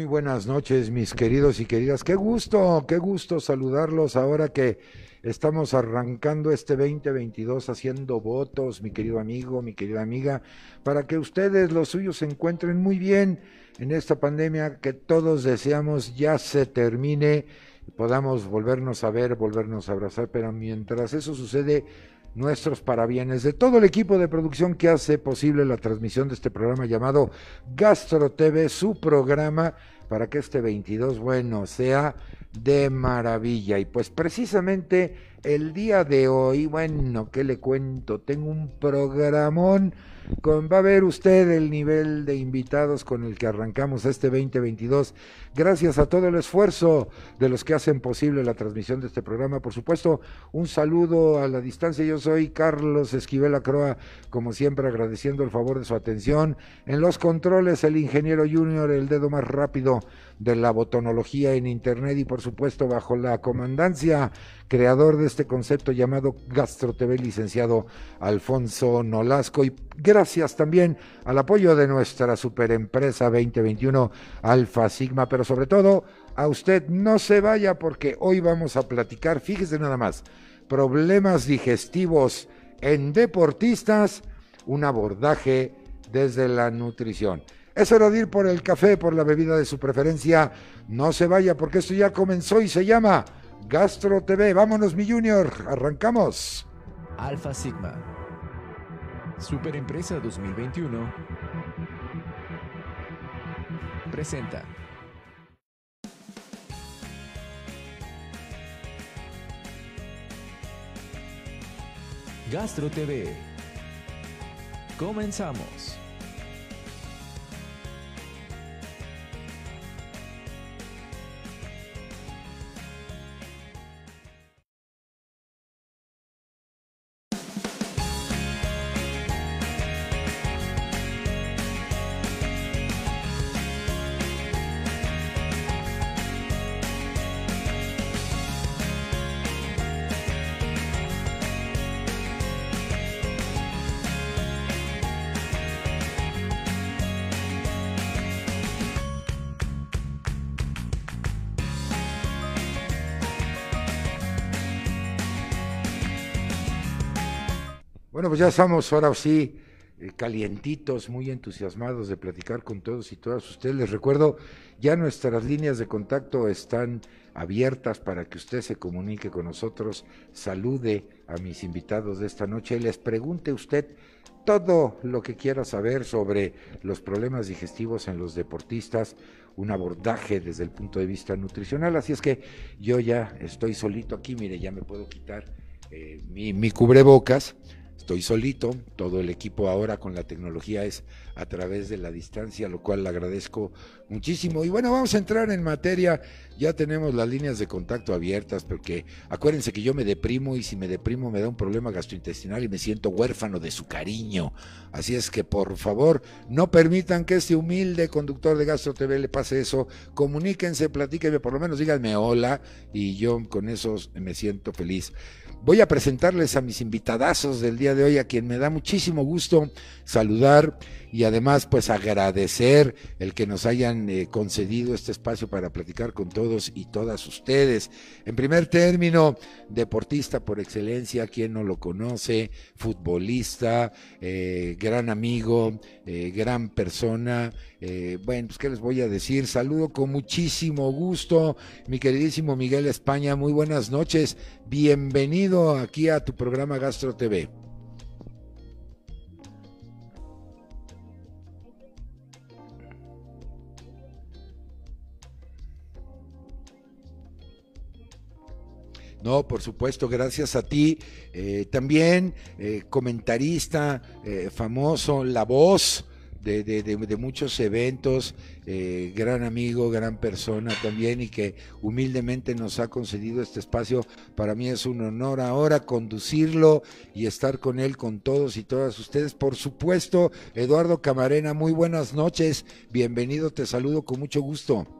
Muy, buenas noches, mis queridos y queridas. Qué gusto, qué gusto saludarlos ahora que estamos arrancando este 2022 haciendo votos, mi querido amigo, mi querida amiga, para que ustedes, los suyos, se encuentren muy bien en esta pandemia que todos deseamos ya se termine podamos volvernos a ver, volvernos a abrazar, pero mientras eso sucede, nuestros parabienes de todo el equipo de producción que hace posible la transmisión de este programa llamado Gastro TV, su programa para que este 22, bueno, sea de maravilla. Y pues precisamente el día de hoy, bueno, ¿qué le cuento? Tengo un programón con, va a ver usted el nivel de invitados con el que arrancamos este 2022. Gracias a todo el esfuerzo de los que hacen posible la transmisión de este programa. Por supuesto, un saludo a la distancia. Yo soy Carlos Esquivel Acroa, como siempre agradeciendo el favor de su atención. En los controles, el ingeniero junior, el dedo más rápido de la botonología en Internet y por supuesto bajo la comandancia creador de este concepto llamado Gastro TV, licenciado Alfonso Nolasco. Y gracias también al apoyo de nuestra superempresa 2021 Alfa Sigma, pero sobre todo a usted no se vaya porque hoy vamos a platicar, fíjese nada más, problemas digestivos en deportistas, un abordaje desde la nutrición. Es hora de ir por el café, por la bebida de su preferencia. No se vaya porque esto ya comenzó y se llama Gastro TV. Vámonos, mi junior. Arrancamos. Alfa Sigma. Superempresa 2021. Presenta. Gastro TV. Comenzamos. Bueno, pues ya estamos ahora sí eh, calientitos, muy entusiasmados de platicar con todos y todas ustedes. Les recuerdo, ya nuestras líneas de contacto están abiertas para que usted se comunique con nosotros, salude a mis invitados de esta noche y les pregunte usted todo lo que quiera saber sobre los problemas digestivos en los deportistas, un abordaje desde el punto de vista nutricional. Así es que yo ya estoy solito aquí, mire, ya me puedo quitar eh, mi, mi cubrebocas estoy solito, todo el equipo ahora con la tecnología es a través de la distancia, lo cual le agradezco muchísimo. Y bueno, vamos a entrar en materia, ya tenemos las líneas de contacto abiertas, porque acuérdense que yo me deprimo y si me deprimo me da un problema gastrointestinal y me siento huérfano de su cariño. Así es que por favor, no permitan que este humilde conductor de Gastro TV le pase eso. Comuníquense, platíquenme, por lo menos díganme hola y yo con eso me siento feliz. Voy a presentarles a mis invitadazos del día de hoy, a quien me da muchísimo gusto saludar y además pues agradecer el que nos hayan eh, concedido este espacio para platicar con todos y todas ustedes. En primer término, deportista por excelencia, quien no lo conoce, futbolista, eh, gran amigo, eh, gran persona. bueno, pues qué les voy a decir. Saludo con muchísimo gusto, mi queridísimo Miguel España. Muy buenas noches. Bienvenido aquí a tu programa Gastro TV. No, por supuesto, gracias a ti. Eh, también eh, comentarista eh, famoso, la voz de, de, de, muchos eventos, gran amigo, gran persona también y que humildemente nos ha concedido este espacio. Para mí es un honor ahora conducirlo y estar con él, con todos y todas ustedes. Por supuesto, Eduardo Camarena, muy buenas noches. Bienvenido, te saludo con mucho gusto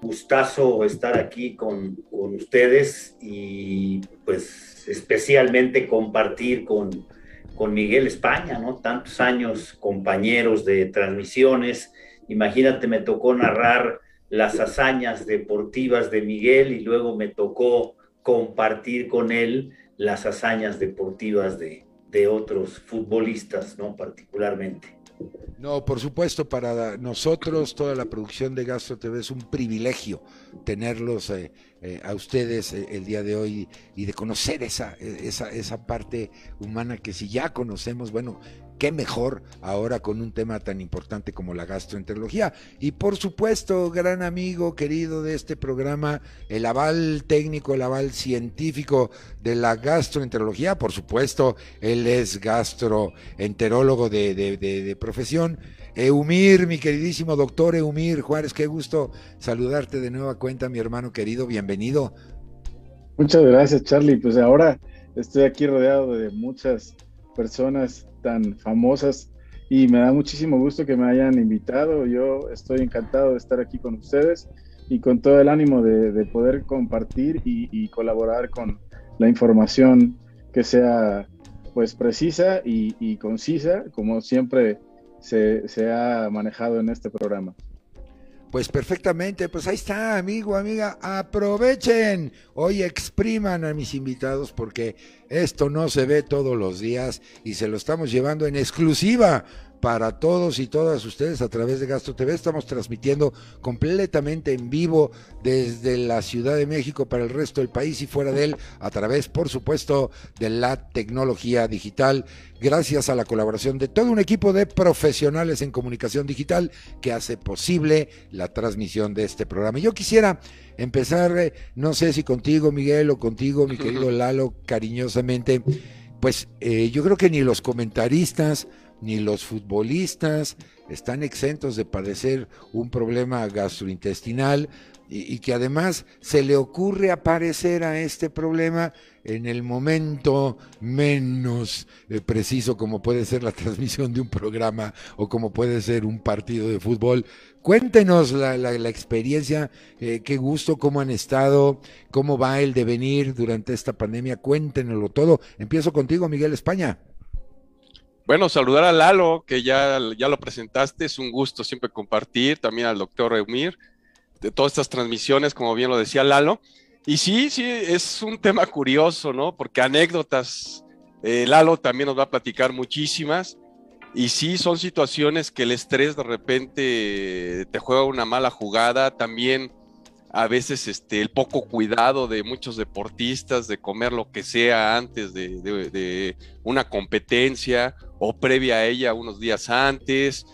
gustazo estar aquí con, ustedes y pues especialmente compartir con, con Miguel España, ¿no? Tantos años compañeros de transmisiones. Imagínate, me tocó narrar las hazañas deportivas de Miguel y luego me tocó compartir con él las hazañas deportivas de, de otros futbolistas, ¿no? Particularmente. No, por supuesto, para nosotros, toda la producción de Gastro TV es un privilegio tenerlos eh, eh, a ustedes eh, el día de hoy y de conocer esa, esa, esa parte humana que si ya conocemos, bueno, qué mejor ahora con un tema tan importante como la gastroenterología. Y por supuesto, gran amigo querido de este programa, el aval técnico, el aval científico de la gastroenterología, por supuesto, él es gastroenterólogo de, de, de, profesión. Eumir, mi queridísimo doctor Eumir Juárez, qué gusto saludarte de nueva cuenta, mi hermano querido, bienvenido. Muchas gracias, Charlie. Pues ahora estoy aquí rodeado de muchas personas tan famosas y me da muchísimo gusto que me hayan invitado. Yo estoy encantado de estar aquí con ustedes y con todo el ánimo de, poder compartir y, colaborar con la información que sea pues precisa y, concisa, como siempre se, se ha manejado en este programa. Pues perfectamente, pues ahí está, amigo, amiga, aprovechen, hoy expriman a mis invitados porque esto no se ve todos los días y se lo estamos llevando en exclusiva para todos y todas ustedes a través de Gastro TV. Estamos transmitiendo completamente en vivo desde la Ciudad de México para el resto del país y fuera de él a través, por supuesto, de la tecnología digital. Gracias a la colaboración de todo un equipo de profesionales en comunicación digital que hace posible la transmisión de este programa. Yo quisiera empezar, eh, no sé si contigo, Miguel, o contigo, mi querido Lalo, cariñosamente. Pues eh, yo creo que ni los comentaristas, ni los futbolistas están exentos de padecer un problema gastrointestinal y, que además se le ocurre aparecer a este problema en el momento menos eh, preciso como puede ser la transmisión de un programa o como puede ser un partido de fútbol. Cuéntenos la, la, experiencia, eh, qué gusto, cómo han estado, cómo va el devenir durante esta pandemia, cuéntenoslo todo. Empiezo contigo, Miguel España. Bueno, saludar a Lalo, que ya, ya lo presentaste, es un gusto siempre compartir, también al doctor Eumir, de todas estas transmisiones, como bien lo decía Lalo. Y sí, sí, es un tema curioso, ¿no? Porque anécdotas, eh, Lalo también nos va a platicar muchísimas. Y sí, son situaciones que el estrés de repente te juega una mala jugada. También a veces este, el poco cuidado de muchos deportistas de comer lo que sea antes de, una competencia o previa a ella unos días antes.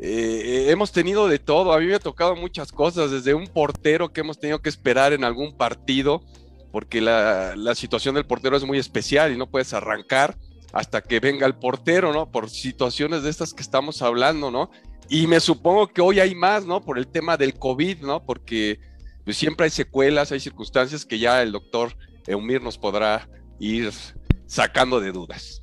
Eh, hemos tenido de todo, a mí me ha tocado muchas cosas, desde un portero que hemos tenido que esperar en algún partido, porque la, la situación del portero es muy especial y no puedes arrancar hasta que venga el portero, ¿no? Por situaciones de estas que estamos hablando, ¿no? Y me supongo que hoy hay más, ¿no? Por el tema del COVID, ¿no? Porque pues siempre hay secuelas, hay circunstancias que ya el doctor Eumir nos podrá ir sacando de dudas.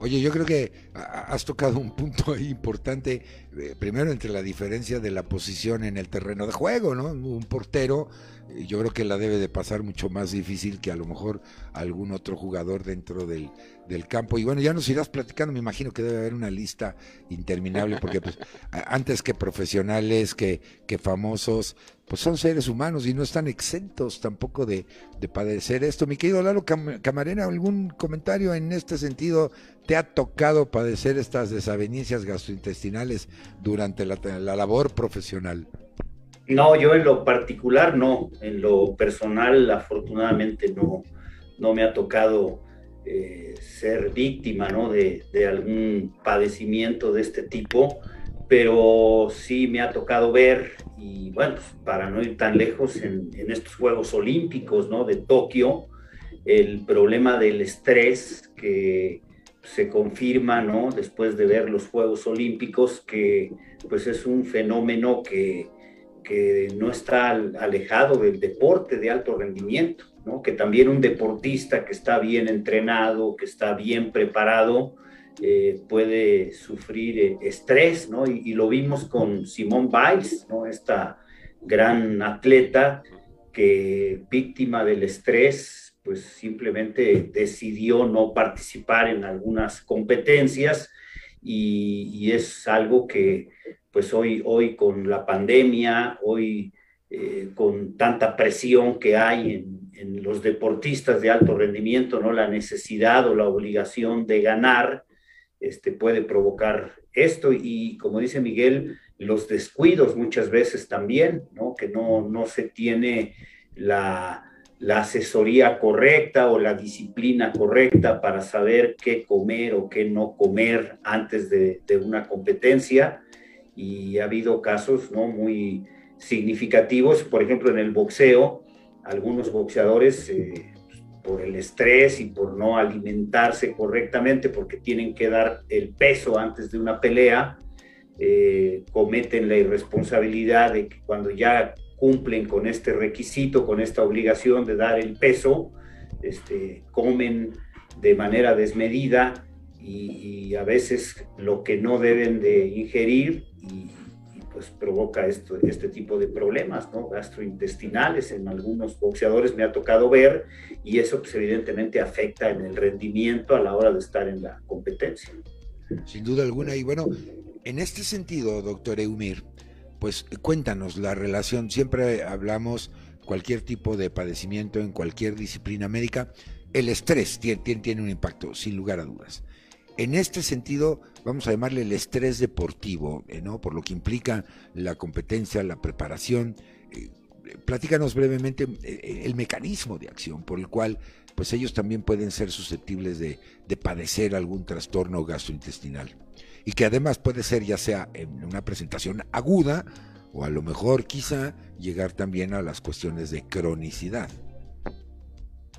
Oye, yo creo que has tocado un punto ahí importante, eh, primero entre la diferencia de la posición en el terreno de juego, ¿no? Un portero, eh, yo creo que la debe de pasar mucho más difícil que a lo mejor algún otro jugador dentro del, del campo. Y bueno, ya nos irás platicando, me imagino que debe haber una lista interminable, porque pues antes que profesionales, que, que famosos, pues son seres humanos y no están exentos tampoco de, padecer esto. Mi querido Lalo Camarena, ¿algún comentario en este sentido? ¿Te ha tocado padecer estas desavenencias gastrointestinales durante la, la labor profesional? No, yo en lo particular no, en lo personal afortunadamente no, no me ha tocado eh, ser víctima ¿no? de, algún padecimiento de este tipo, pero sí me ha tocado ver, y bueno, pues, para no ir tan lejos, en, estos Juegos Olímpicos ¿no? de Tokio, el problema del estrés que se confirma ¿no? después de ver los Juegos Olímpicos, que pues es un fenómeno que, que no está alejado del deporte de alto rendimiento que también un deportista que está bien entrenado, que está bien preparado, eh, puede sufrir eh, estrés, ¿no? Y, lo vimos con Simone Biles, ¿no? Esta gran atleta que víctima del estrés pues simplemente decidió no participar en algunas competencias y, es algo que pues hoy, hoy con la pandemia, hoy eh, con tanta presión que hay en, en, los deportistas de alto rendimiento, ¿no? La necesidad o la obligación de ganar este, puede provocar esto y como dice Miguel, los descuidos muchas veces también, ¿no? Que no, no se tiene la, la asesoría correcta o la disciplina correcta para saber qué comer o qué no comer antes de, una competencia. Y ha habido casos ¿no? muy significativos, por ejemplo, en el boxeo, algunos boxeadores eh, por el estrés y por no alimentarse correctamente, porque tienen que dar el peso antes de una pelea, eh, cometen la irresponsabilidad de que cuando ya cumplen con este requisito, con esta obligación de dar el peso, este, comen de manera desmedida y, a veces lo que no deben de ingerir y, pues provoca esto, este tipo de problemas ¿no? gastrointestinales en algunos boxeadores me ha tocado ver y eso pues evidentemente afecta en el rendimiento a la hora de estar en la competencia. Sin duda alguna y bueno, en este sentido, doctor Eumir, pues cuéntanos la relación, siempre hablamos cualquier tipo de padecimiento en cualquier disciplina médica, el estrés tiene, tiene, un impacto, sin lugar a dudas. En este sentido, vamos a llamarle el estrés deportivo, eh, ¿no? Por lo que implica la competencia, la preparación. Eh, platícanos brevemente eh, el mecanismo de acción por el cual pues ellos también pueden ser susceptibles de, de padecer algún trastorno gastrointestinal y que además puede ser ya sea en una presentación aguda o a lo mejor quizá llegar también a las cuestiones de cronicidad.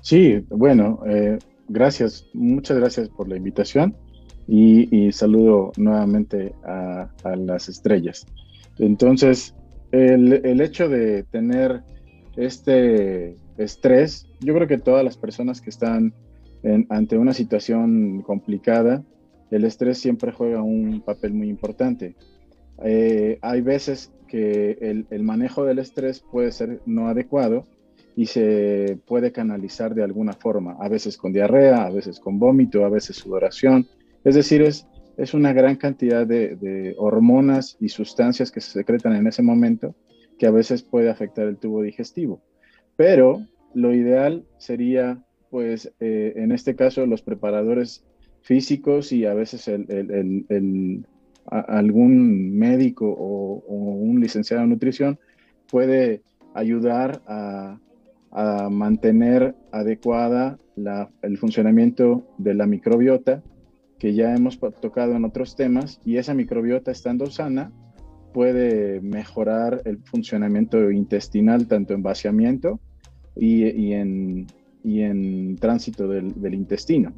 Sí, bueno, eh, gracias, muchas gracias por la invitación y, saludo nuevamente a, las estrellas. Entonces, el, hecho de tener este estrés, yo creo que todas las personas que están ante una situación complicada, el estrés siempre juega un papel muy importante. Eh, hay veces que el, manejo del estrés puede ser no adecuado y se puede canalizar de alguna forma, a veces con diarrea, a veces con vómito, a veces sudoración. Es decir, es, es una gran cantidad de, hormonas y sustancias que se secretan en ese momento que a veces puede afectar el tubo digestivo. Pero lo ideal sería, pues, eh, en este caso, los preparadores físicos y a veces el, algún médico o, un licenciado en nutrición puede ayudar a, mantener adecuada el funcionamiento de la microbiota que ya hemos tocado en otros temas y esa microbiota estando sana puede mejorar el funcionamiento intestinal tanto en vaciamiento y, en, en, tránsito del intestino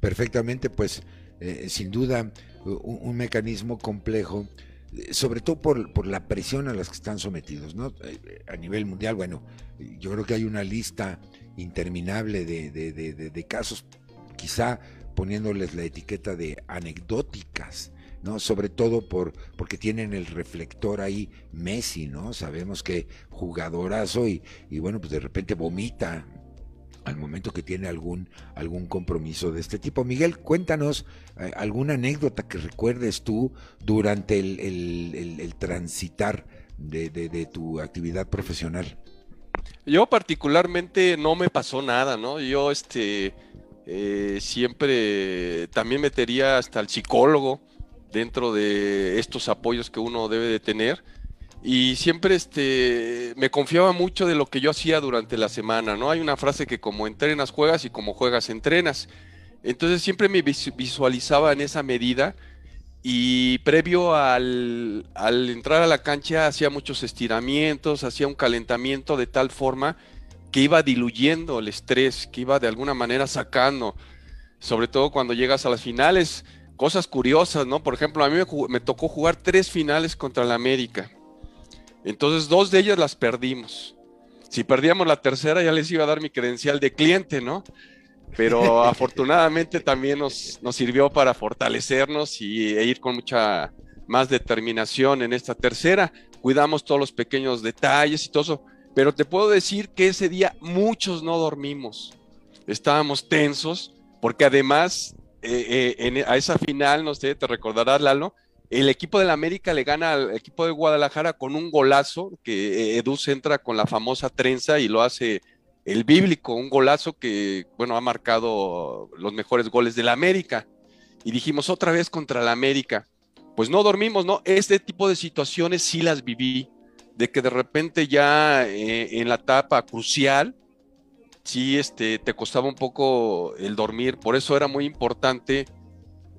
perfectamente, pues eh, sin duda un, mecanismo complejo, sobre todo por, la presión a las que están sometidos, ¿no? Eh, a nivel mundial, bueno, yo creo que hay una lista interminable de, casos, quizá poniéndoles la etiqueta de anecdóticas, ¿no? Sobre todo por, porque tienen el reflector ahí Messi, ¿no? Sabemos que jugadorazo y, y bueno, pues de repente vomita al momento que tiene algún, algún compromiso de este tipo. Miguel, cuéntanos eh, alguna anécdota que recuerdes tú durante el, transitar de, tu actividad profesional. Yo particularmente no me pasó nada, ¿no? Yo este, eh, siempre también metería hasta el psicólogo dentro de estos apoyos que uno debe de tener y siempre este, me confiaba mucho de lo que yo hacía durante la semana, ¿no? Hay una frase que como entrenas juegas y como juegas entrenas. Entonces siempre me visualizaba en esa medida y previo al, al entrar a la cancha hacía muchos estiramientos, hacía un calentamiento de tal forma que iba diluyendo el estrés, que iba de alguna manera sacando, sobre todo cuando llegas a las finales, cosas curiosas, ¿no? Por ejemplo, a mí me, me tocó jugar tres finales contra la América entonces, dos de ellas las perdimos. Si perdíamos la tercera, ya les iba a dar mi credencial de cliente, ¿no? Pero afortunadamente también nos, sirvió para fortalecernos y, e ir con mucha más determinación en esta tercera. Cuidamos todos los pequeños detalles y todo eso. Pero te puedo decir que ese día muchos no dormimos. Estábamos tensos porque además eh, eh, a esa final, no sé, te recordarás, Lalo, el equipo de la América le gana al equipo de Guadalajara con un golazo, que eh, Edu entra con la famosa trenza y lo hace el bíblico, un golazo que, bueno, ha marcado los mejores goles de la América. Y dijimos otra vez contra la América. Pues no dormimos, ¿no? Este tipo de situaciones sí las viví de que de repente ya eh, en la etapa crucial, sí este, te costaba un poco el dormir, por eso era muy importante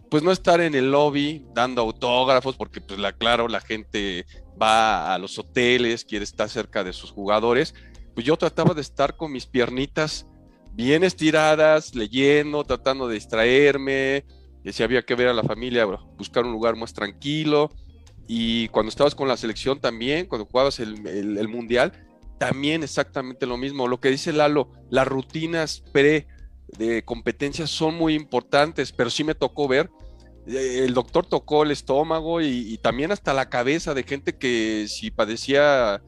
pues no estar en el lobby dando autógrafos, porque pues la, claro, la gente va a los hoteles, quiere estar cerca de sus jugadores, pues yo trataba de estar con mis piernitas bien estiradas, leyendo, tratando de distraerme, que si había que ver a la familia, buscar un lugar más tranquilo, y cuando estabas con la selección también, cuando jugabas el, mundial, también exactamente lo mismo. Lo que dice Lalo, las rutinas pre de competencias son muy importantes, pero sí me tocó ver, eh, el doctor tocó el estómago y, también hasta la cabeza de gente que si padecía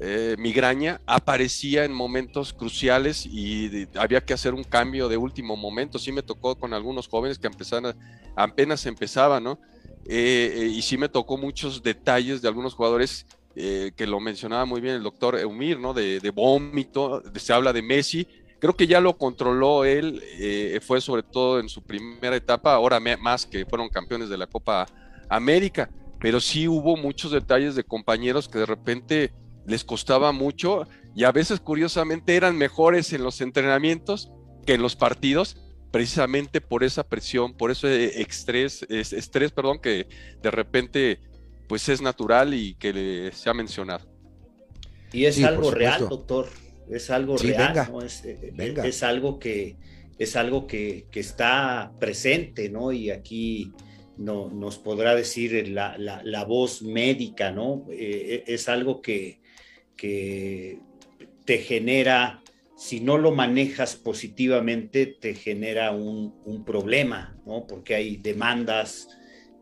eh, migraña aparecía en momentos cruciales y había que hacer un cambio de último momento. Sí me tocó con algunos jóvenes que empezaron, apenas empezaban, ¿no? Eh, eh, y sí me tocó muchos detalles de algunos jugadores eh, que lo mencionaba muy bien el doctor Eumir, ¿no? De, vómito, se habla de Messi. Creo que ya lo controló él, fue sobre todo en su primera etapa, ahora más que fueron campeones de la Copa América, pero sí hubo muchos detalles de compañeros que de repente les costaba mucho y a veces curiosamente eran mejores en los entrenamientos que en los partidos precisamente por esa presión, por ese estrés, estrés, perdón, que de repente pues es natural y que se ha mencionado. Y es algo real, doctor, es algo real, ¿no? es, eh, es, algo que es algo que, está presente, ¿no? Y aquí no, nos podrá decir la, la, voz médica, ¿no? Eh, es algo que, que te genera si no lo manejas positivamente, te genera un, problema, ¿no? Porque hay demandas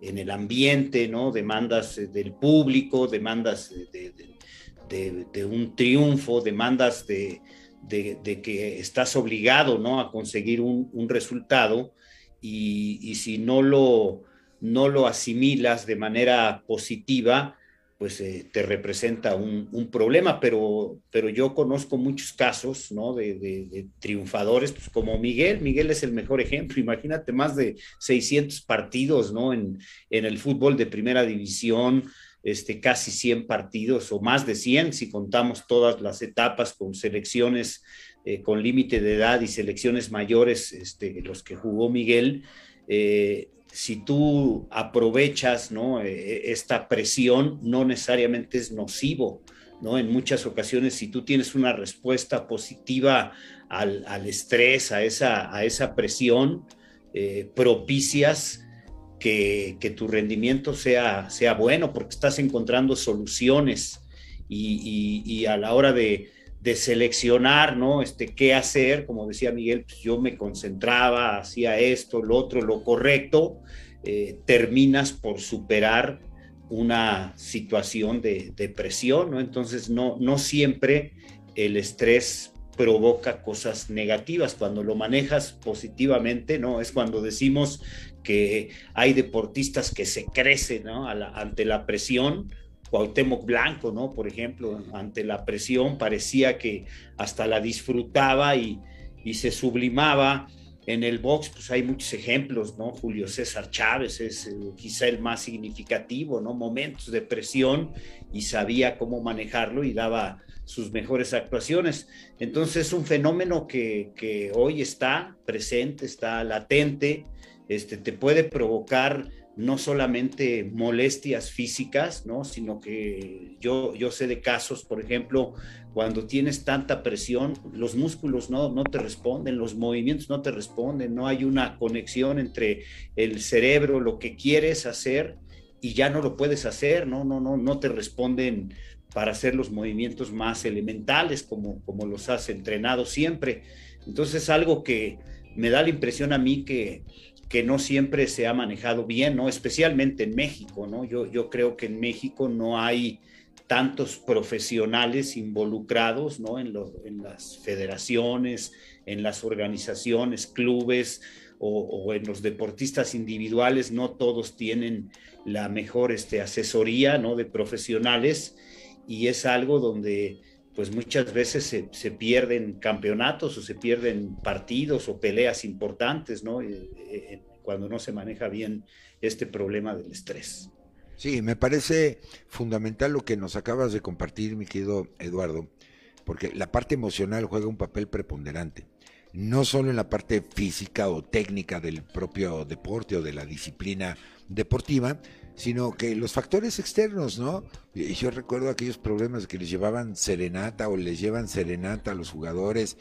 en el ambiente, ¿no? Demandas eh, del público, demandas de, un triunfo, demandas de, que estás obligado, ¿no? A conseguir un, resultado y, si no lo, no lo asimilas de manera positiva, pues eh, te representa un, problema, pero, pero yo conozco muchos casos, ¿no? De, triunfadores, pues como Miguel, Miguel es el mejor ejemplo, imagínate más de 600 partidos, ¿no? En, en el fútbol de primera división, este, casi 100 partidos o más de 100 si contamos todas las etapas con selecciones eh, con límite de edad y selecciones mayores, este, los que jugó Miguel. Eh, si tú aprovechas ¿no? E, e, esta presión, no necesariamente es nocivo. ¿no? En muchas ocasiones, si tú tienes una respuesta positiva al, estrés, a esa, a esa presión, eh, propicias que, tu rendimiento sea, sea bueno porque estás encontrando soluciones y a la hora de, de seleccionar, ¿no? Este, qué hacer, como decía Miguel, pues yo me concentraba, hacía esto, lo otro, lo correcto, eh, terminas por superar una situación de depresión, ¿no? Entonces, no, no siempre el estrés provoca cosas negativas. Cuando lo manejas positivamente, ¿no? Es cuando decimos que hay deportistas que se crecen, ¿no? ante la presión, Cuauhtémoc Blanco, ¿no? Por ejemplo, ante la presión parecía que hasta la disfrutaba y, se sublimaba. En el box, pues hay muchos ejemplos, ¿no? Julio César Chávez es eh, quizá el más significativo, ¿no? Momentos de presión y sabía cómo manejarlo y daba sus mejores actuaciones. Entonces es un fenómeno que, que hoy está presente, está latente, este, te puede provocar no solamente molestias físicas, ¿no? sino que yo, yo sé de casos, por ejemplo, cuando tienes tanta presión, los músculos no, no te responden, los movimientos no te responden, no hay una conexión entre el cerebro, lo que quieres hacer y ya no lo puedes hacer, no, no, no, no te responden para hacer los movimientos más elementales como, como los has entrenado siempre. Entonces, algo que me da la impresión a mí que que no siempre se ha manejado bien, ¿no? Especialmente en México, ¿no? Yo, yo creo que en México no hay tantos profesionales involucrados ¿no? en, en, las federaciones, en las organizaciones, clubes o, en los deportistas individuales, no todos tienen la mejor este, asesoría ¿no? de profesionales y es algo donde pues muchas veces se, se, pierden campeonatos o se pierden partidos o peleas importantes, ¿no? Eh, eh, cuando no se maneja bien este problema del estrés. Sí, me parece fundamental lo que nos acabas de compartir, mi querido Eduardo, porque la parte emocional juega un papel preponderante, no solo en la parte física o técnica del propio deporte o de la disciplina deportiva, sino que los factores externos, ¿no? Yo recuerdo aquellos problemas que les llevaban serenata o les llevan serenata a los jugadores,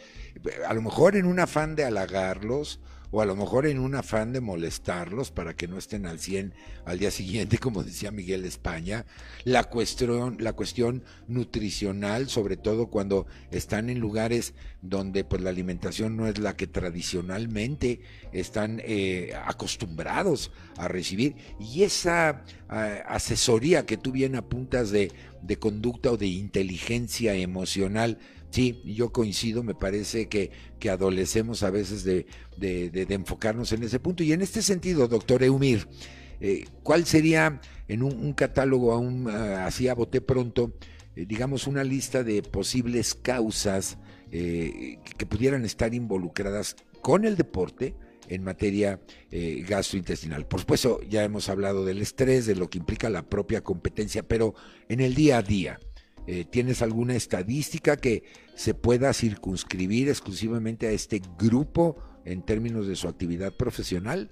a lo mejor en un afán de halagarlos o a lo mejor en un afán de molestarlos para que no estén al 100 al día siguiente, como decía Miguel España, la cuestión, la cuestión nutricional, sobre todo cuando están en lugares donde pues la alimentación no es la que tradicionalmente están eh, acostumbrados a recibir, y esa eh, asesoría que tú bien apuntas de, de conducta o de inteligencia emocional, Sí, yo coincido, me parece que, que adolecemos a veces de, enfocarnos en ese punto. Y en este sentido, doctor Eumir, eh, ¿cuál sería en un, catálogo aún ah, así a bote pronto, eh, digamos, una lista de posibles causas eh, que pudieran estar involucradas con el deporte? en materia gastrointestinal. Por supuesto, ya hemos hablado del estrés, de lo que implica la propia competencia, pero en el día a día, eh, ¿Tienes alguna estadística que se pueda circunscribir exclusivamente a este grupo en términos de su actividad profesional?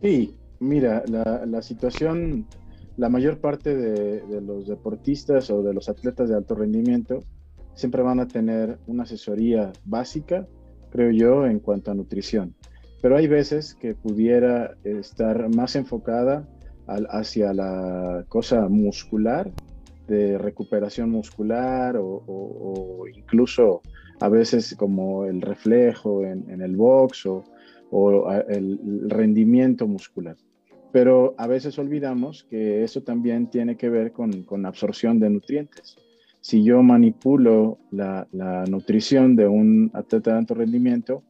Sí, mira, la, situación, la mayor parte de, los deportistas o de los atletas de alto rendimiento siempre van a tener una asesoría básica, creo yo, en cuanto a nutrición. Pero hay veces que pudiera estar más enfocada hacia la cosa muscular de recuperación muscular o, incluso a veces como el reflejo en, el box o, el rendimiento muscular. Pero a veces olvidamos que eso también tiene que ver con, con absorción de nutrientes. Si yo manipulo la, la, nutrición de un atleta de alto rendimiento,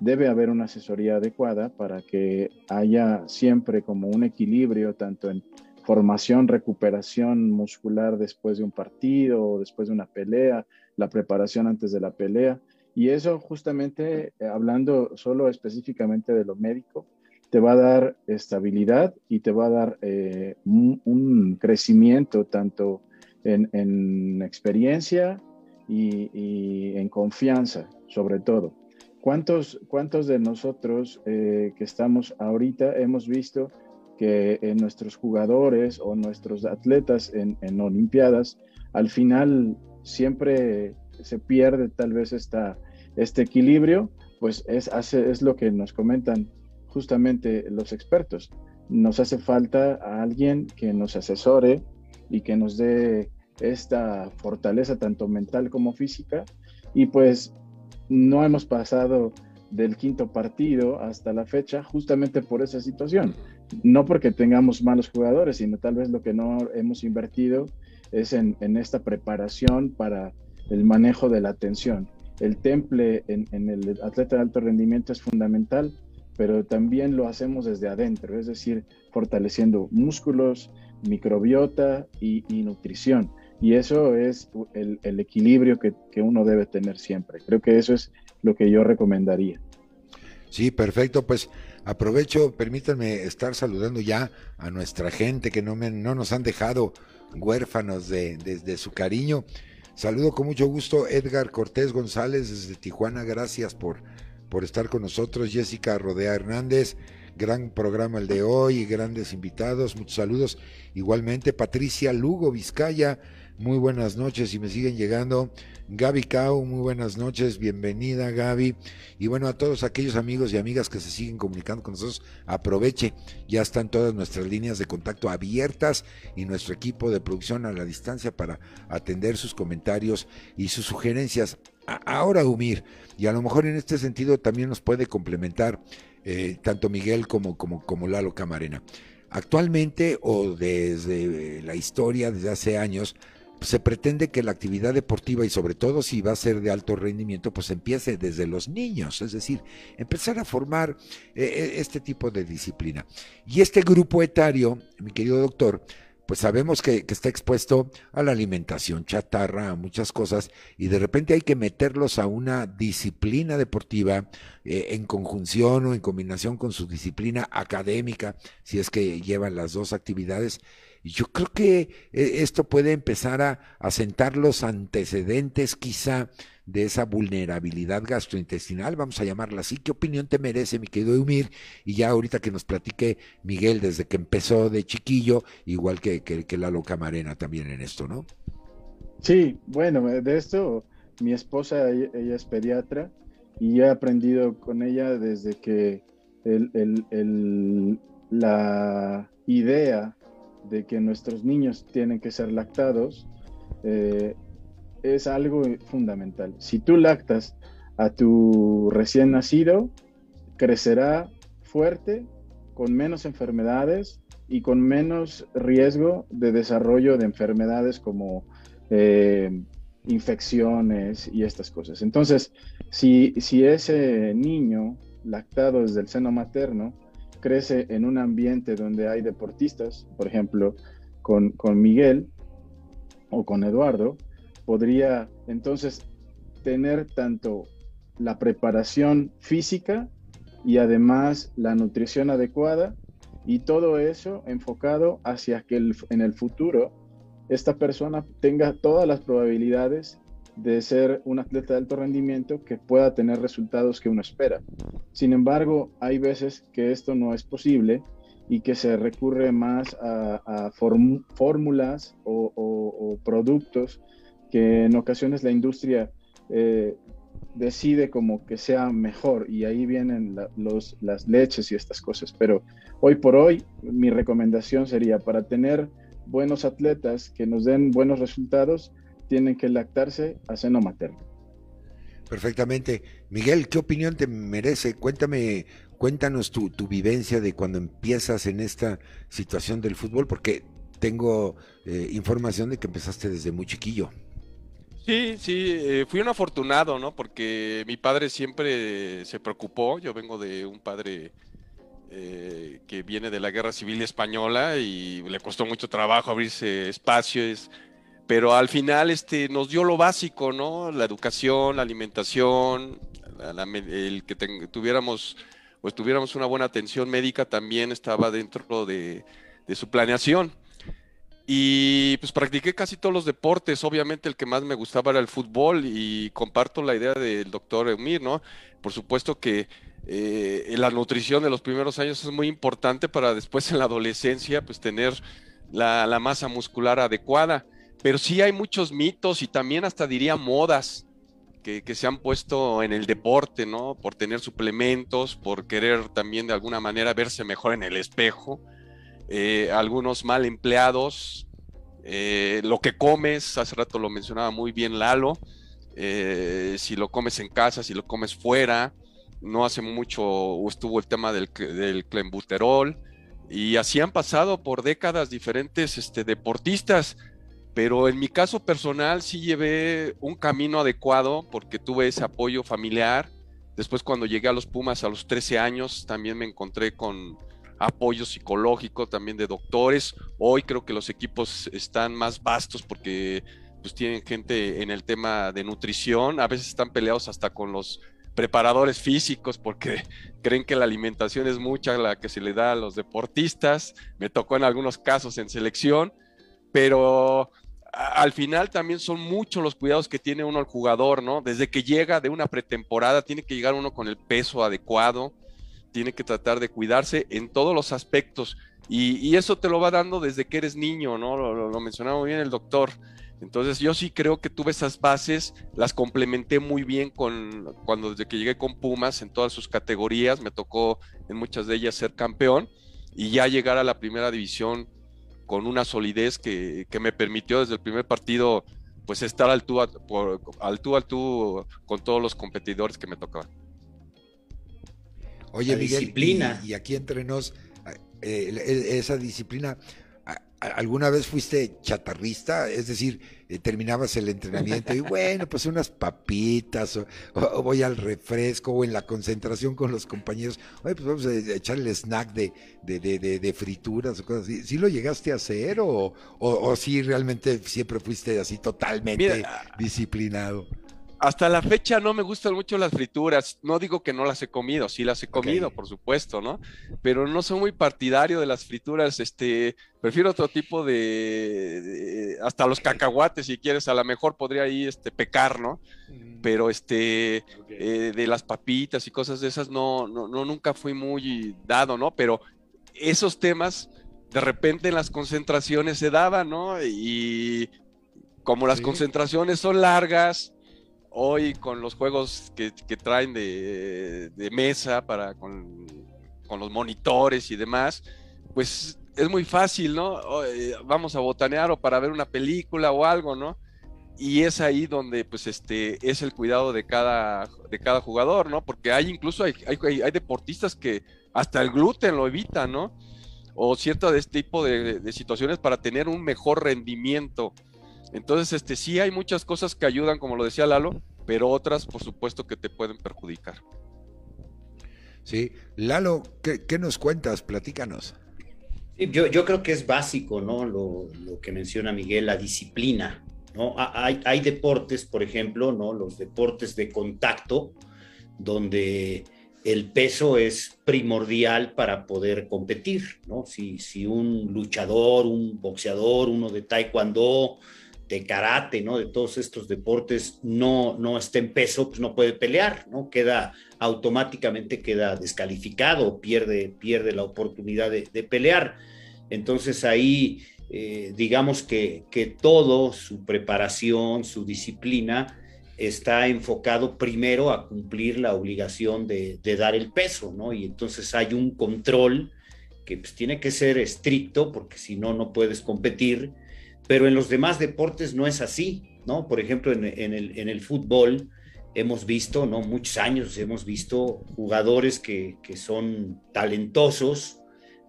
debe haber una asesoría adecuada para que haya siempre como un equilibrio tanto en formación, recuperación muscular después de un partido después de una pelea, la preparación antes de la pelea. Y eso justamente, eh, hablando solo específicamente de lo médico, te va a dar estabilidad y te va a dar eh, un, crecimiento tanto en, experiencia y, en confianza, sobre todo. ¿Cuántos, cuántos de nosotros eh, que estamos ahorita hemos visto que en nuestros jugadores o nuestros atletas en, en Olimpiadas, al final siempre se pierde tal vez esta, este equilibrio, pues es, hace, es lo que nos comentan justamente los expertos. Nos hace falta a alguien que nos asesore y que nos dé esta fortaleza tanto mental como física y pues no hemos pasado del quinto partido hasta la fecha justamente por esa situación no porque tengamos malos jugadores, sino tal vez lo que no hemos invertido es en, esta preparación para el manejo de la atención. El temple en, el atleta de alto rendimiento es fundamental, pero también lo hacemos desde adentro, es decir, fortaleciendo músculos, microbiota y, nutrición. Y eso es el, equilibrio que, que uno debe tener siempre. Creo que eso es lo que yo recomendaría. Sí, perfecto. Pues Aprovecho, permítanme estar saludando ya a nuestra gente que no, me, no nos han dejado huérfanos de, su cariño. Saludo con mucho gusto Edgar Cortés González desde Tijuana, gracias por, por estar con nosotros. Jessica Rodea Hernández, gran programa el de hoy, grandes invitados, muchos saludos. Igualmente Patricia Lugo Vizcaya, muy buenas noches y me siguen llegando. Gaby Cao, muy buenas noches, bienvenida Gaby. Y bueno, a todos aquellos amigos y amigas que se siguen comunicando con nosotros, aproveche, ya están todas nuestras líneas de contacto abiertas y nuestro equipo de producción a la distancia para atender sus comentarios y sus sugerencias. Ahora, Humir, y a lo mejor en este sentido también nos puede complementar eh, tanto Miguel como, como, como Lalo Camarena. Actualmente o desde la historia, desde hace años, se pretende que la actividad deportiva y sobre todo si va a ser de alto rendimiento, pues empiece desde los niños, es decir, empezar a formar eh, este tipo de disciplina. Y este grupo etario, mi querido doctor, pues sabemos que, está expuesto a la alimentación chatarra, a muchas cosas, y de repente hay que meterlos a una disciplina deportiva eh, en conjunción o en combinación con su disciplina académica, si es que llevan las dos actividades. Yo creo que eh, esto puede empezar a, sentar los antecedentes quizá de esa vulnerabilidad gastrointestinal, vamos a llamarla así. ¿Qué opinión te merece, mi querido Eumir? Y ya ahorita que nos platique Miguel desde que empezó de chiquillo, igual que, que, la loca Marena también en esto, ¿no? Sí, bueno, de esto mi esposa, ella, es pediatra y he aprendido con ella desde que la idea de que nuestros niños tienen que ser lactados eh, es algo fundamental. Si tú lactas a tu recién nacido, crecerá fuerte, con menos enfermedades y con menos riesgo de desarrollo de enfermedades como eh, infecciones y estas cosas. Entonces, si, si ese niño lactado desde el seno materno crece en un ambiente donde hay deportistas, por ejemplo, con, con Miguel o con Eduardo, podría entonces tener tanto la preparación física y además la nutrición adecuada y todo eso enfocado hacia que en el futuro esta persona tenga todas las probabilidades de ser un atleta de alto rendimiento que pueda tener resultados que uno espera. Sin embargo, hay veces que esto no es posible y que se recurre más a, fórmulas o productos que en ocasiones la industria eh, decide como que sea mejor y ahí vienen los, las leches y estas cosas. Pero hoy por hoy mi recomendación sería para tener buenos atletas que nos den buenos resultados, tienen que lactarse a seno materno. Perfectamente. Miguel, ¿qué opinión te merece? Cuéntame, cuéntanos tu, tu vivencia de cuando empiezas en esta situación del fútbol, porque tengo eh, información de que empezaste desde muy chiquillo. Sí, sí, eh, fui un afortunado, ¿no? Porque mi padre siempre se preocupó. Yo vengo de un padre eh, que viene de la Guerra Civil Española y le costó mucho trabajo abrirse espacios, pero al final este, nos dio lo básico, ¿no? La educación, la alimentación, el que tuviéramos pues tuviéramos una buena atención médica también estaba dentro de su planeación. Y pues practiqué casi todos los deportes. Obviamente el que más me gustaba era el fútbol y comparto la idea del doctor Eumir, ¿no? Por supuesto que eh, la nutrición de los primeros años es muy importante para después en la adolescencia pues tener la, masa muscular adecuada. Pero sí hay muchos mitos y también hasta diría modas que, se han puesto en el deporte, ¿no? Por tener suplementos, por querer también de alguna manera verse mejor en el espejo. Eh, algunos mal empleados, eh, lo que comes, hace rato lo mencionaba muy bien Lalo, eh, si lo comes en casa, si lo comes fuera, no hace mucho estuvo el tema del, del clenbuterol, y así han pasado por décadas diferentes este, deportistas, pero en mi caso personal sí llevé un camino adecuado porque tuve ese apoyo familiar. Después cuando llegué a los Pumas a los 13 años también me encontré con, apoyo psicológico también de doctores. Hoy creo que los equipos están más vastos porque pues tienen gente en el tema de nutrición, a veces están peleados hasta con los preparadores físicos porque creen que la alimentación es mucha la que se le da a los deportistas. Me tocó en algunos casos en selección, pero al final también son muchos los cuidados que tiene uno el jugador, ¿no? Desde que llega de una pretemporada, tiene que llegar uno con el peso adecuado, tiene que tratar de cuidarse en todos los aspectos. Y, eso te lo va dando desde que eres niño, ¿no? Lo, mencionaba muy bien el doctor. Entonces yo sí creo que tuve esas bases, las complementé muy bien con cuando desde que llegué con Pumas en todas sus categorías, me tocó en muchas de ellas ser campeón y ya llegar a la primera división con una solidez que, me permitió desde el primer partido pues estar al tú, al tú al tú con todos los competidores que me tocaban. Oye, Miguel, Y, aquí entre nos, eh, esa disciplina. ¿Alguna vez fuiste chatarrista? Es decir, eh, terminabas el entrenamiento y bueno, pues unas papitas, o, voy al refresco, o en la concentración con los compañeros, oye, pues vamos a echar el snack de, de, de, frituras o cosas así. ¿Sí lo llegaste a hacer o, o, sí realmente siempre fuiste así totalmente disciplinado? Hasta la fecha no me gustan mucho las frituras. No digo que no las he comido, sí las he comido, por supuesto, ¿no? Pero no soy muy partidario de las frituras. Este, prefiero otro tipo de, hasta los cacahuates, si quieres, a lo mejor podría ahí este, pecar, ¿no? Mm. Pero este, eh, de las papitas y cosas de esas, no, no, no, nunca fui muy dado, ¿no? Pero esos temas, de repente en las concentraciones se daban, ¿no? Y como las concentraciones son largas, hoy con los juegos que, traen de, mesa para con, los monitores y demás, pues es muy fácil, ¿no? Eh, vamos a botanear o para ver una película o algo, ¿no? Y es ahí donde, pues, este, es el cuidado de cada, de cada jugador, ¿no? Porque hay incluso, hay, hay, deportistas que hasta el gluten lo evitan, ¿no? O cierto de este tipo de, de situaciones para tener un mejor rendimiento entonces, este, sí hay muchas cosas que ayudan, como lo decía Lalo, pero otras, por supuesto, que te pueden perjudicar. Sí, Lalo, ¿qué, nos cuentas? Platícanos. yo, yo, creo que es básico, ¿no? Lo, que menciona Miguel, la disciplina, ¿no? Hay, hay, deportes, por ejemplo, ¿no? Los deportes de contacto, donde el peso es primordial para poder competir, ¿no? Si, si un luchador, un boxeador, uno de taekwondo, de karate, ¿no? De todos estos deportes no, no está en peso, pues no puede pelear, ¿no? Queda automáticamente queda descalificado, pierde, pierde la oportunidad de, pelear. Entonces ahí, eh, digamos que, que todo, su preparación, su disciplina, está enfocado primero a cumplir la obligación de, de, dar el peso, ¿no? Y entonces hay un control que pues, tiene que ser estricto, porque si no, no puedes competir pero en los demás deportes no es así, ¿no? Por ejemplo, en, el, fútbol hemos visto, ¿no? Muchos años hemos visto jugadores que, son talentosos,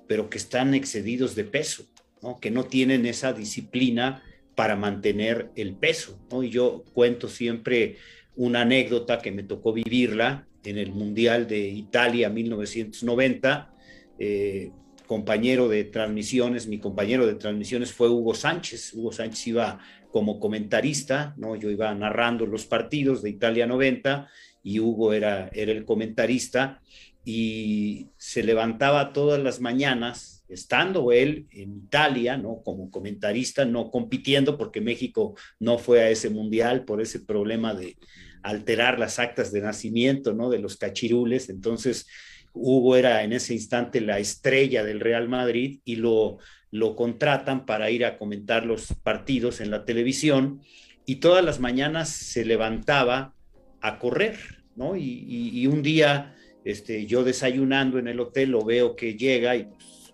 pero que están excedidos de peso, ¿no? Que no tienen esa disciplina para mantener el peso, ¿no? Y yo cuento siempre una anécdota que me tocó vivirla en el Mundial de Italia 1990. Eh, compañero de transmisiones, mi compañero de transmisiones fue Hugo Sánchez. Hugo Sánchez iba como comentarista, ¿no? Yo iba narrando los partidos de Italia 90 y Hugo era, era el comentarista y se levantaba todas las mañanas, estando él en Italia, ¿no? Como comentarista, no compitiendo porque México no fue a ese mundial por ese problema de alterar las actas de nacimiento, ¿no? De los cachirules. Entonces, Hugo era en ese instante la estrella del Real Madrid y lo, lo contratan para ir a comentar los partidos en la televisión y todas las mañanas se levantaba a correr, ¿no? Y, un día este, yo desayunando en el hotel lo veo que llega y pues,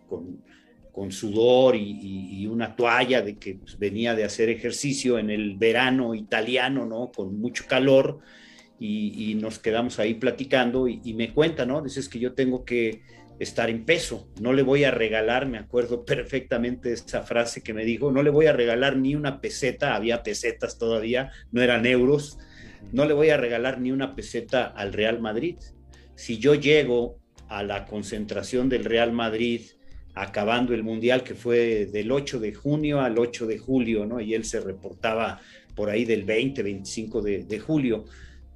con, sudor y, una toalla de que pues, venía de hacer ejercicio en el verano italiano, ¿no? Con mucho calor y, nos quedamos ahí platicando y, me cuenta, ¿no? Dices que yo tengo que estar en peso, no le voy a regalar, me acuerdo perfectamente esa frase que me dijo, no le voy a regalar ni una peseta, había pesetas todavía, no eran euros, no le voy a regalar ni una peseta al Real Madrid. Si yo llego a la concentración del Real Madrid acabando el Mundial, que fue del 8 de junio al 8 de julio, ¿no? Y él se reportaba por ahí del 20, 25 de, de julio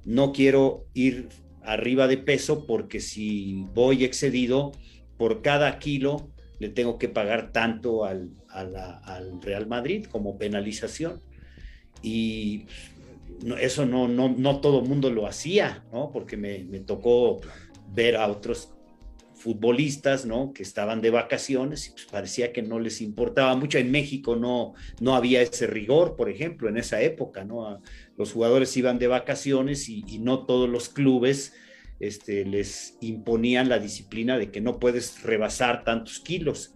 no quiero ir arriba de peso porque si voy excedido, por cada kilo le tengo que pagar tanto al, Real Madrid como penalización. Y eso no, no, no todo mundo lo hacía, ¿no? Porque me tocó ver a otros futbolistas, ¿no? Que estaban de vacaciones y pues parecía que no les importaba mucho. En México no, no había ese rigor, por ejemplo, en esa época, ¿no? Los jugadores iban de vacaciones y, no todos los clubes este, les imponían la disciplina de que no puedes rebasar tantos kilos.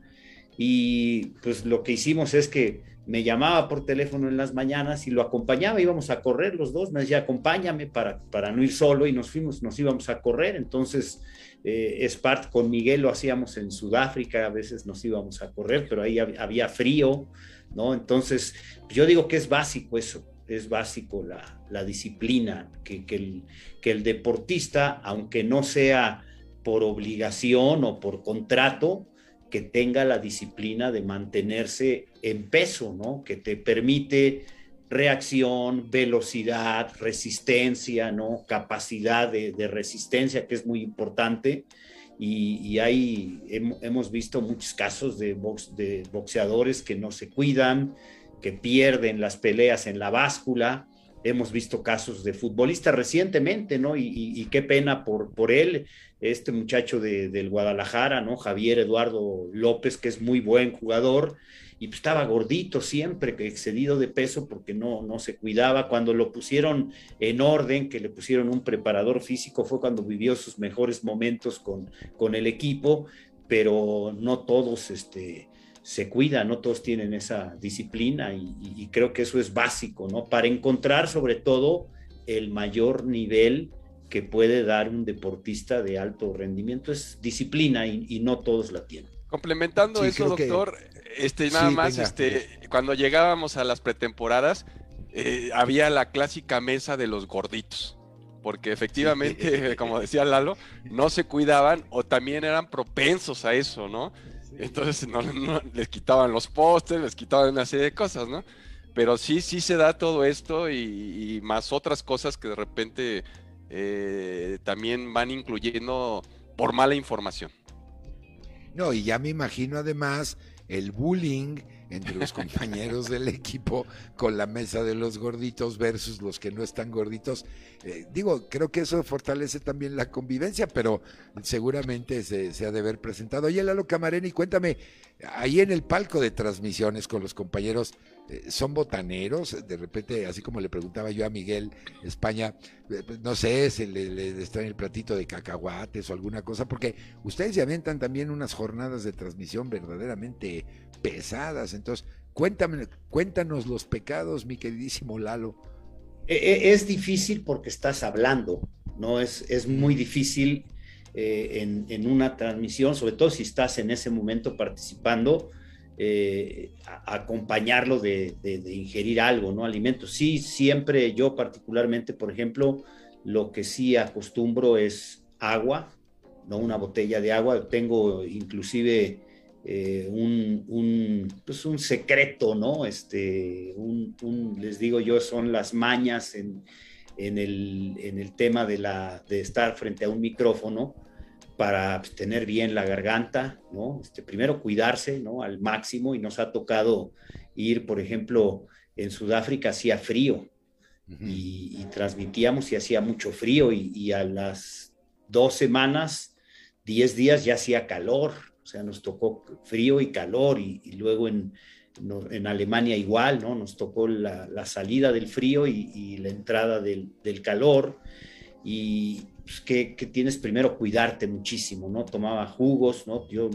Y pues lo que hicimos es que me llamaba por teléfono en las mañanas y lo acompañaba, íbamos a correr los dos, me decía, acompáñame para, para no ir solo y nos fuimos, nos íbamos a correr, entonces eh, con Miguel lo hacíamos en Sudáfrica, a veces nos íbamos a correr, pero ahí había frío, ¿no? Entonces, yo digo que es básico eso, es básico la, la disciplina, que, que, el, que el deportista, aunque no sea por obligación o por contrato, que tenga la disciplina de mantenerse en peso, ¿no? Que te permite reacción, velocidad, resistencia, ¿no? Capacidad de, resistencia, que es muy importante. Y, ahí hemos visto muchos casos de, de boxeadores que no se cuidan, que pierden las peleas en la báscula, hemos visto casos de futbolistas recientemente, ¿no? Y, qué pena por, por él, este muchacho de, del Guadalajara, ¿no? Javier Eduardo López, que es muy buen jugador, y pues estaba gordito siempre, excedido de peso porque no, no se cuidaba. Cuando lo pusieron en orden, que le pusieron un preparador físico, fue cuando vivió sus mejores momentos con, con el equipo, pero no todos, este, se cuida, no todos tienen esa disciplina y, creo que eso es básico, ¿no? Para encontrar sobre todo el mayor nivel que puede dar un deportista de alto rendimiento es disciplina y, no todos la tienen. Complementando eso, doctor, este, nada más, este, cuando llegábamos a las pretemporadas, eh, había la clásica mesa de los gorditos porque efectivamente, como decía Lalo, no se cuidaban o también eran propensos a eso, ¿no? Entonces no, les quitaban los postes, les quitaban una serie de cosas, ¿no? Pero sí, sí se da todo esto y, más otras cosas que de repente eh, también van incluyendo por mala información. No, y ya me imagino además el bullying entre los compañeros del equipo con la mesa de los gorditos versus los que no están gorditos. Eh, digo, creo que eso fortalece también la convivencia, pero seguramente se, ha de haber presentado. Oye, Lalo Camareni, cuéntame, ahí en el palco de transmisiones con los compañeros, ¿son botaneros? De repente, así como le preguntaba yo a Miguel España, eh, pues, no sé, se le, le en el platito de cacahuates o alguna cosa, porque ustedes ya aventan también unas jornadas de transmisión verdaderamente pesadas. Entonces, cuéntame, cuéntanos los pecados, mi queridísimo Lalo. E, e, es difícil porque estás hablando, ¿no? Es, es muy difícil eh, en, una transmisión, sobre todo si estás en ese momento participando, eh, acompañarlo de, ingerir algo, ¿no? Alimentos. Sí, siempre yo particularmente, por ejemplo, lo que sí acostumbro es agua, ¿no? Una botella de agua. Tengo inclusive eh, un, pues un secreto, ¿no? Este, un, les digo yo, son las mañas en, en, el, en el, tema de, la, de estar frente a un micrófono para pues, tener bien la garganta, ¿no? Este, primero cuidarse, ¿no? Al máximo y nos ha tocado ir, por ejemplo, en Sudáfrica hacía frío y, transmitíamos y hacía mucho frío y, y a las dos semanas, diez días ya hacía calor, o sea, nos tocó frío y calor y, luego en, en, Alemania igual, ¿no? Nos tocó la, la salida del frío y, la entrada del, del calor y pues, que, tienes primero cuidarte muchísimo, ¿no? Tomaba jugos, ¿no? Yo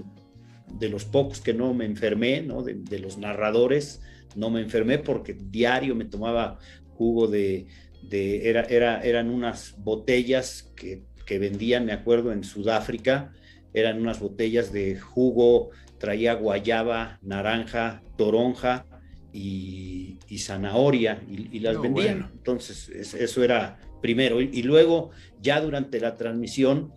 de los pocos que no me enfermé, ¿no? De, de los narradores, no me enfermé porque diario me tomaba jugo de, de era, era, eran unas botellas que, que vendían, me acuerdo, en Sudáfrica, eran unas botellas de jugo, traía guayaba, naranja, toronja y, zanahoria y, las vendían. Entonces, eso era primero. Y, luego, ya durante la transmisión,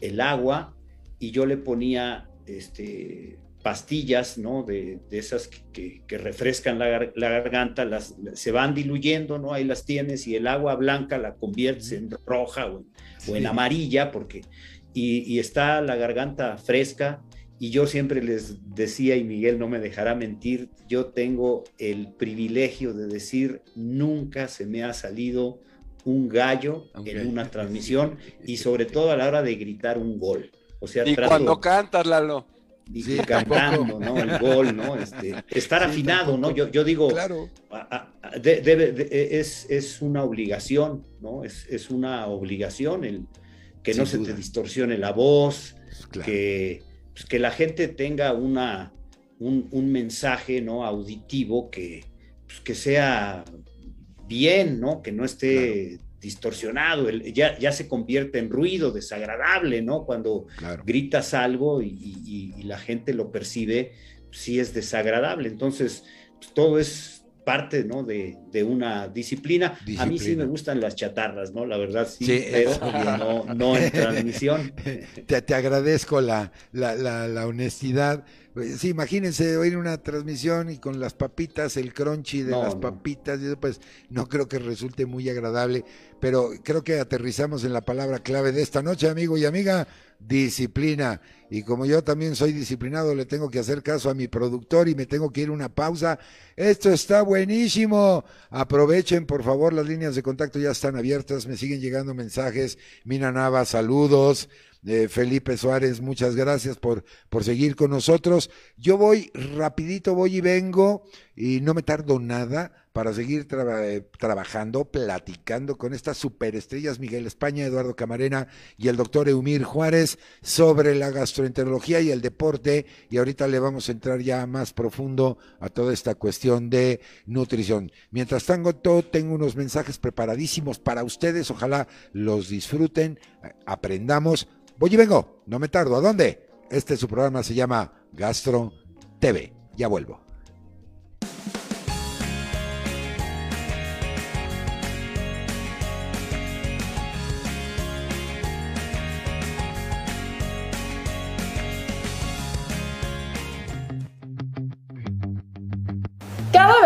el agua y yo le ponía este, pastillas, ¿no? De, esas que, refrescan la, garganta, las, se van diluyendo, ¿no? Ahí las tienes y el agua blanca la conviertes en roja o en amarilla, porque y, está la garganta fresca. Y yo siempre les decía, y Miguel no me dejará mentir, yo tengo el privilegio de decir, nunca se me ha salido un gallo en una transmisión y sobre todo a la hora de gritar un gol. O sea, y cuando cantas, Lalo. Y, cantando, ¿no? El gol, ¿no? Este, estar afinado, ¿no? Yo, yo digo, claro. debe, es, es una obligación, ¿no? Es, es una obligación el, que no se te distorsione la voz, pues que, pues, que la gente tenga una, un, mensaje ¿no? auditivo que, pues, que sea bien, ¿no? que no esté distorsionado, ya, ya, se convierte en ruido desagradable, ¿no? Cuando gritas algo y, la gente lo percibe, sí es desagradable. Entonces, pues, todo es parte ¿no? de, una disciplina. A mí sí me gustan las chatarras, ¿no? La verdad sí, pero no, en transmisión. Te, te agradezco la, la, la, honestidad. Sí, imagínense oír una transmisión y con las papitas, el crunchy de las papitas, pues no creo que resulte muy agradable, pero creo que aterrizamos en la palabra clave de esta noche, amigo y amiga disciplina. Y como yo también soy disciplinado, le tengo que hacer caso a mi productor y me tengo que ir a una pausa. Esto está buenísimo. Aprovechen, por favor, las líneas de contacto ya están abiertas. Me siguen llegando mensajes. Mina Nava, saludos. Felipe Suárez, muchas gracias por, por seguir con nosotros. Yo voy rapidito, voy y vengo y no me tardo nada para seguir eh, trabajando, platicando con estas superestrellas Miguel España, Eduardo Camarena y el doctor Eumir Juárez sobre la gastroenterología y el deporte. Y ahorita le vamos a entrar ya más profundo a toda esta cuestión de nutrición. Mientras tanto, tengo unos mensajes preparadísimos para ustedes. Ojalá los disfruten, aprendamos. Voy y vengo, no me tardo. ¿A dónde? Este su programa se llama Gastro TV. Ya vuelvo.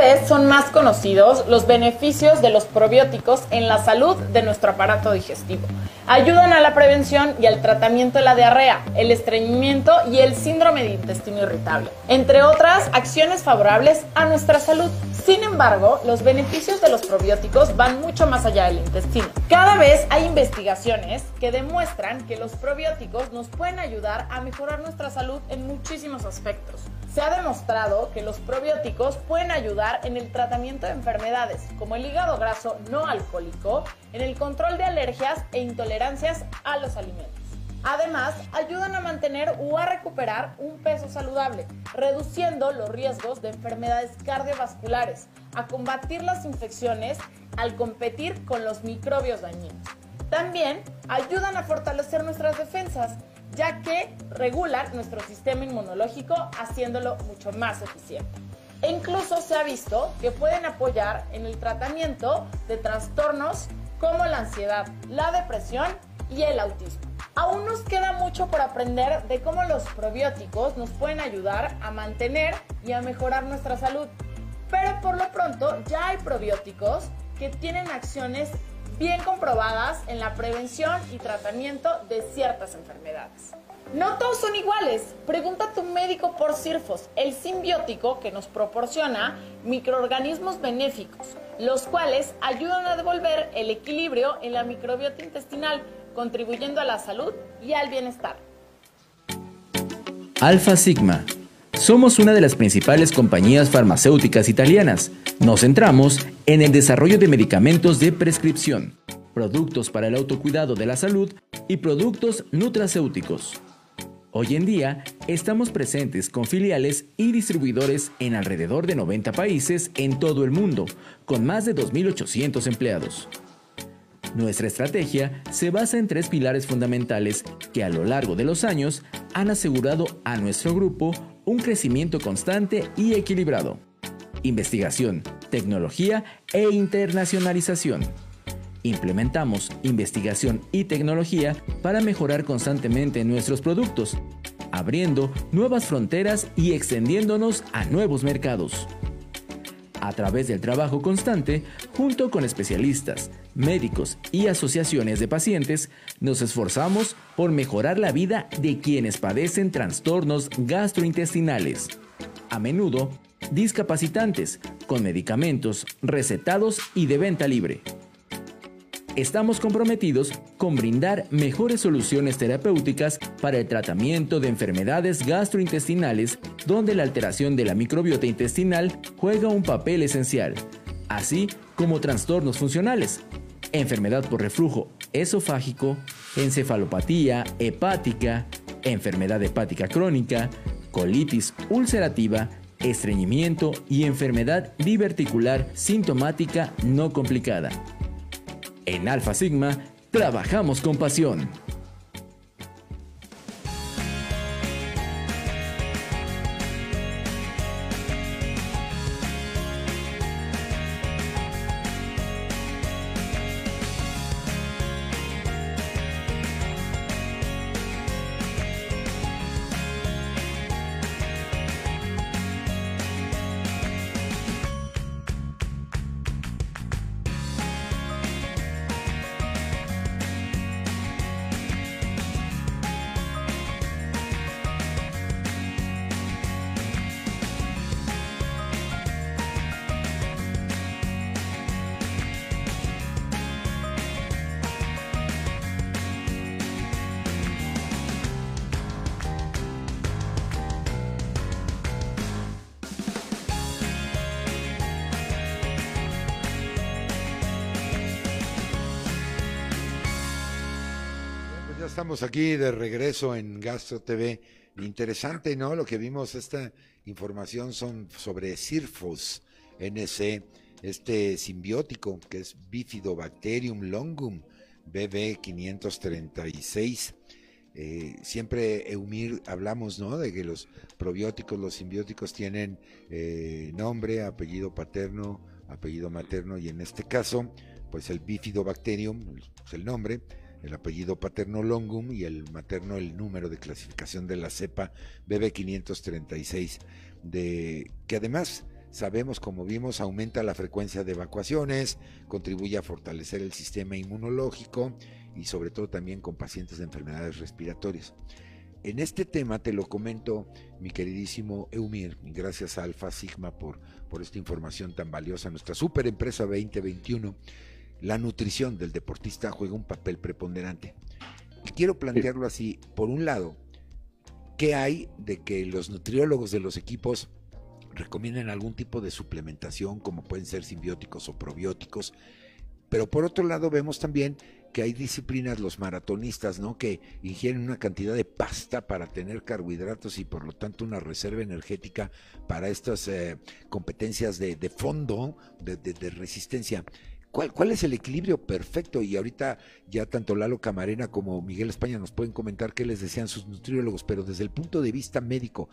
Vez son más conocidos los beneficios de los probióticos en la salud de nuestro aparato digestivo. Ayudan a la prevención y al tratamiento de la diarrea, el estreñimiento y el síndrome de intestino irritable, entre otras acciones favorables a nuestra salud. Sin embargo, los beneficios de los probióticos van mucho más allá del intestino. Cada vez hay investigaciones que demuestran que los probióticos nos pueden ayudar a mejorar nuestra salud en muchísimos aspectos. Se ha demostrado que los probióticos pueden ayudar en el tratamiento de enfermedades como el hígado graso no alcohólico, en el control de alergias e intolerancias a los alimentos. Además, ayudan a mantener o a recuperar un peso saludable, reduciendo los riesgos de enfermedades cardiovasculares, a combatir las infecciones al competir con los microbios dañinos. También ayudan a fortalecer nuestras defensas ya que regulan nuestro sistema inmunológico haciéndolo mucho más eficiente. E incluso se ha visto que pueden apoyar en el tratamiento de trastornos como la ansiedad, la depresión y el autismo. Aún nos queda mucho por aprender de cómo los probióticos nos pueden ayudar a mantener y a mejorar nuestra salud. Pero por lo pronto ya hay probióticos que tienen acciones bien comprobadas en la prevención y tratamiento de ciertas enfermedades. No todos son iguales. Pregunta a tu médico por CIRFOS, el simbiótico que nos proporciona microorganismos benéficos, los cuales ayudan a devolver el equilibrio en la microbiota intestinal, contribuyendo a la salud y al bienestar. Alfa Sigma. Somos una de las principales compañías farmacéuticas italianas. Nos centramos en el desarrollo de medicamentos de prescripción, productos para el autocuidado de la salud y productos nutracéuticos. Hoy en día estamos presentes con filiales y distribuidores en alrededor de 90 países en todo el mundo, con más de 2.800 empleados. Nuestra estrategia se basa en tres pilares fundamentales que a lo largo de los años han asegurado a nuestro grupo un crecimiento constante y equilibrado. Investigación, tecnología e internacionalización. Implementamos investigación y tecnología para mejorar constantemente nuestros productos, abriendo nuevas fronteras y extendiéndonos a nuevos mercados. A través del trabajo constante, junto con especialistas, médicos y asociaciones de pacientes, nos esforzamos por mejorar la vida de quienes padecen trastornos gastrointestinales, a menudo discapacitantes, con medicamentos recetados y de venta libre. Estamos comprometidos con brindar mejores soluciones terapéuticas para el tratamiento de enfermedades gastrointestinales donde la alteración de la microbiota intestinal juega un papel esencial, así como trastornos funcionales, enfermedad por reflujo esofágico, encefalopatía hepática, enfermedad hepática crónica, colitis ulcerativa, estreñimiento y enfermedad diverticular sintomática no complicada. En Alfa Sigma, trabajamos con pasión. Aquí de regreso en Gastro TV. Interesante, ¿no? Lo que vimos, esta información son sobre Cirfos NC, este simbiótico que es Bifidobacterium longum BB536. Eh, siempre, hablamos, ¿no? De que los probióticos, los simbióticos tienen eh, nombre, apellido paterno, apellido materno y en este caso, pues el Bifidobacterium es el nombre el apellido paterno longum y el materno el número de clasificación de la cepa BB536, de, que además sabemos, como vimos, aumenta la frecuencia de evacuaciones, contribuye a fortalecer el sistema inmunológico y sobre todo también con pacientes de enfermedades respiratorias. En este tema te lo comento, mi queridísimo Eumir, gracias a Alfa Sigma por, por esta información tan valiosa, nuestra super empresa 2021 la nutrición del deportista juega un papel preponderante. Y quiero plantearlo así, por un lado, ¿qué hay de que los nutriólogos de los equipos recomienden algún tipo de suplementación, como pueden ser simbióticos o probióticos? Pero por otro lado vemos también que hay disciplinas, los maratonistas, ¿no? Que ingieren una cantidad de pasta para tener carbohidratos y por lo tanto una reserva energética para estas eh, competencias de, fondo, de resistencia. ¿Cuál, es el equilibrio perfecto? Y ahorita ya tanto Lalo Camarena como Miguel España nos pueden comentar qué les decían sus nutriólogos, pero desde el punto de vista médico,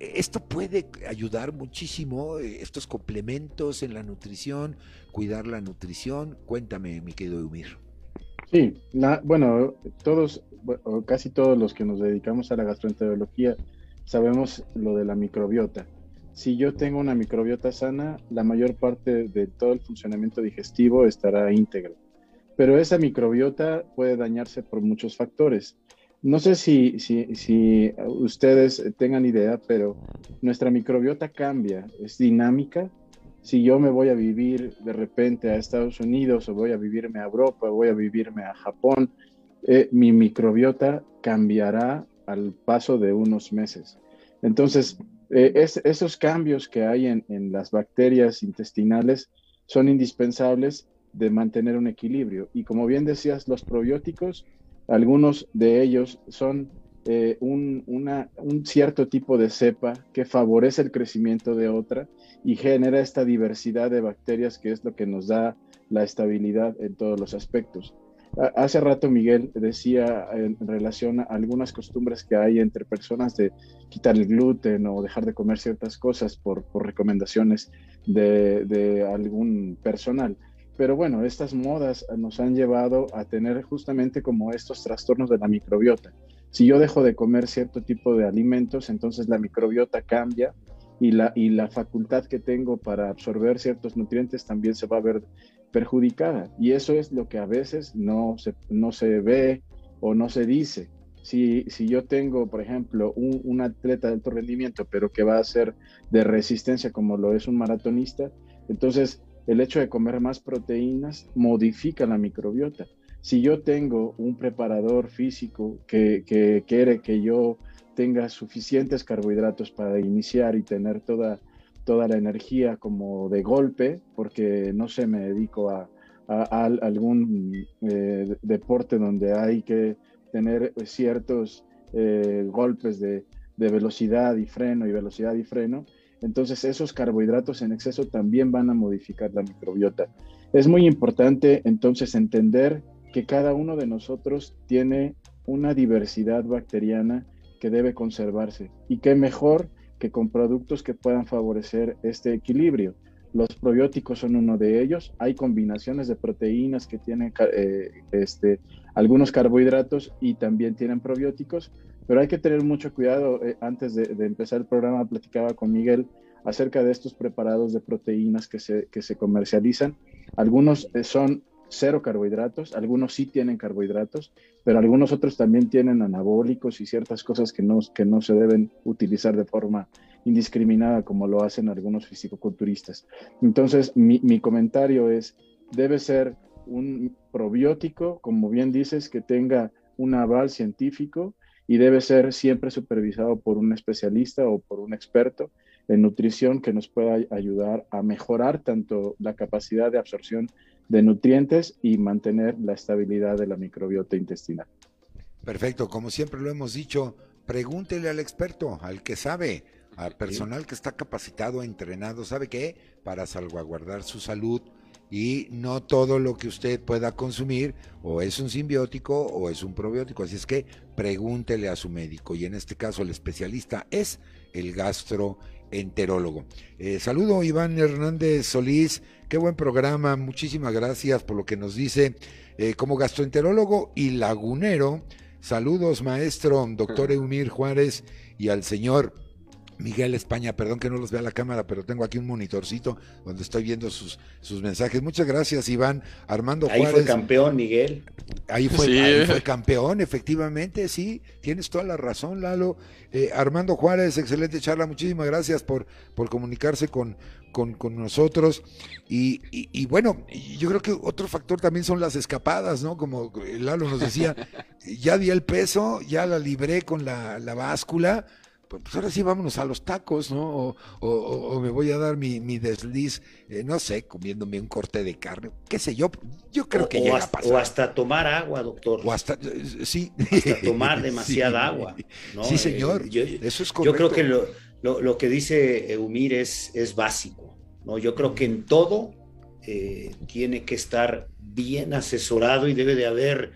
¿esto puede ayudar muchísimo, eh, estos complementos en la nutrición, cuidar la nutrición? Cuéntame, mi querido Eumir. Sí, bueno, todos, o casi todos los que nos dedicamos a la gastroenterología, sabemos lo de la microbiota si yo tengo una microbiota sana, la mayor parte de todo el funcionamiento digestivo estará íntegro. Pero esa microbiota puede dañarse por muchos factores. No sé si, si, ustedes tengan idea, pero nuestra microbiota cambia, es dinámica. Si yo me voy a vivir de repente a Estados Unidos o voy a vivirme a Europa, o voy a vivirme a Japón, eh, mi microbiota cambiará al paso de unos meses. Entonces, eh, esos cambios que hay en, las bacterias intestinales son indispensables de mantener un equilibrio. Y como bien decías, los probióticos, algunos de ellos son eh, un, un, cierto tipo de cepa que favorece el crecimiento de otra y genera esta diversidad de bacterias que es lo que nos da la estabilidad en todos los aspectos. Hace rato Miguel decía en relación a algunas costumbres que hay entre personas de quitar el gluten o dejar de comer ciertas cosas por, recomendaciones de, algún personal. Pero bueno, estas modas nos han llevado a tener justamente como estos trastornos de la microbiota. Si yo dejo de comer cierto tipo de alimentos, entonces la microbiota cambia y la, y la facultad que tengo para absorber ciertos nutrientes también se va a ver perjudicada. Y eso es lo que a veces no se, no se ve o no se dice. Si, si yo tengo, por ejemplo, un, atleta de alto rendimiento, pero que va a ser de resistencia como lo es un maratonista, entonces el hecho de comer más proteínas modifica la microbiota. Si yo tengo un preparador físico que, que quiere que yo tenga suficientes carbohidratos para iniciar y tener toda toda la energía como de golpe, porque no sé, me dedico a, algún eh, deporte donde hay que tener ciertos eh, golpes de, de velocidad y freno y velocidad y freno, entonces esos carbohidratos en exceso también van a modificar la microbiota. Es muy importante entonces entender que cada uno de nosotros tiene una diversidad bacteriana que debe conservarse y qué mejor con productos que puedan favorecer este equilibrio. Los probióticos son uno de ellos. Hay combinaciones de proteínas que tienen eh, este, algunos carbohidratos y también tienen probióticos, pero hay que tener mucho cuidado. Eh, antes de, empezar el programa platicaba con Miguel acerca de estos preparados de proteínas que se, que se comercializan. Algunos eh, son cero carbohidratos, algunos sí tienen carbohidratos, pero algunos otros también tienen anabólicos y ciertas cosas que no, que no se deben utilizar de forma indiscriminada como lo hacen algunos fisicoculturistas. Entonces, mi, mi comentario es, debe ser un probiótico, como bien dices, que tenga un aval científico y debe ser siempre supervisado por un especialista o por un experto en nutrición que nos pueda ayudar a mejorar tanto la capacidad de absorción de nutrientes y mantener la estabilidad de la microbiota intestinal. Perfecto, como siempre lo hemos dicho, pregúntele al experto, al que sabe, al personal que está capacitado, entrenado, ¿sabe qué? Para salvaguardar su salud, y no todo lo que usted pueda consumir o es un simbiótico o es un probiótico. Así es que pregúntele a su médico y en este caso el especialista es el gastroenterólogo. Eh, saludo Iván Hernández Solís, qué buen programa, muchísimas gracias por lo que nos dice eh, como gastroenterólogo y lagunero. Saludos maestro, doctor Eumir Juárez y al señor Miguel España, perdón que no los vea la cámara, pero tengo aquí un monitorcito donde estoy viendo sus, sus mensajes. Muchas gracias, Iván. Armando Juárez. Ahí fue campeón, Miguel. Ahí fue, fue campeón, efectivamente, sí. Tienes toda la razón, Lalo. Eh, Armando Juárez, excelente charla. Muchísimas gracias por, por comunicarse con, con, nosotros. Y, y, bueno, yo creo que otro factor también son las escapadas, ¿no? Como Lalo nos decía, ya di el peso, ya la libré con la, la báscula pues, pues ahora sí vámonos a los tacos, ¿no? O, me voy a dar mi, desliz, eh, no sé, comiéndome un corte de carne, qué sé yo, yo creo que llega hasta, a pasar. O hasta tomar agua, doctor. O hasta, eh, sí. Hasta tomar demasiada agua. Sí, señor, eh, eso es correcto. Yo creo que lo, que dice Eumir es, es básico, ¿no? Yo creo que en todo tiene que estar bien asesorado y debe de haber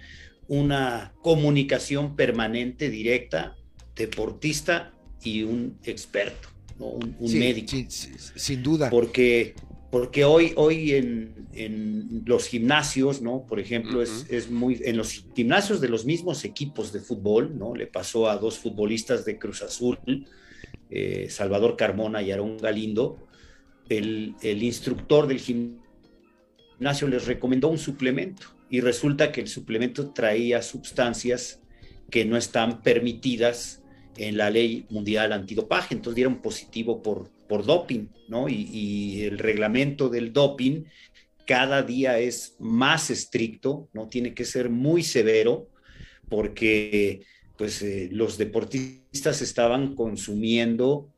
una comunicación permanente, directa, deportista y un experto, un, médico. sin duda. Porque, porque hoy, hoy en, los gimnasios, ¿no? Por ejemplo, es, muy. En los gimnasios de los mismos equipos de fútbol, ¿no? Le pasó a dos futbolistas de Cruz Azul, eh, Salvador Carmona y Aarón Galindo. El, el instructor del gimnasio les recomendó un suplemento y resulta que el suplemento traía sustancias que no están permitidas en la ley mundial antidopaje, entonces dieron positivo por, por doping, ¿no? Y, el reglamento del doping cada día es más estricto, ¿no? Tiene que ser muy severo porque pues eh, los deportistas estaban consumiendo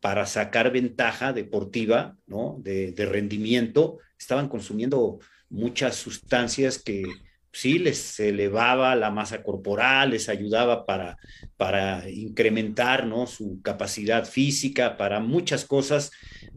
para sacar ventaja deportiva, ¿no? De, de rendimiento, estaban consumiendo muchas sustancias que, sí les elevaba la masa corporal, les ayudaba para, para incrementar ¿no? su capacidad física, para muchas cosas,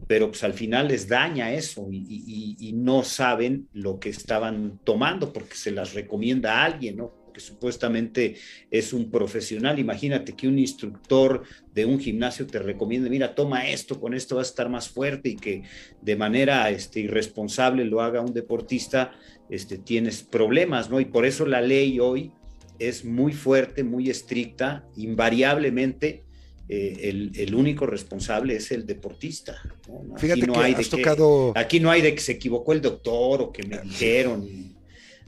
pero pues al final les daña eso y, no saben lo que estaban tomando porque se las recomienda a alguien, ¿no? que supuestamente es un profesional. Imagínate que un instructor de un gimnasio te recomiende, mira, toma esto, con esto vas a estar más fuerte y que de manera este, irresponsable lo haga un deportista, este, tienes problemas, ¿no? Y por eso la ley hoy es muy fuerte, muy estricta, invariablemente. Eh, el, único responsable es el deportista. Fíjate no que hay has tocado... aquí no hay de que se equivocó el doctor o que me dijeron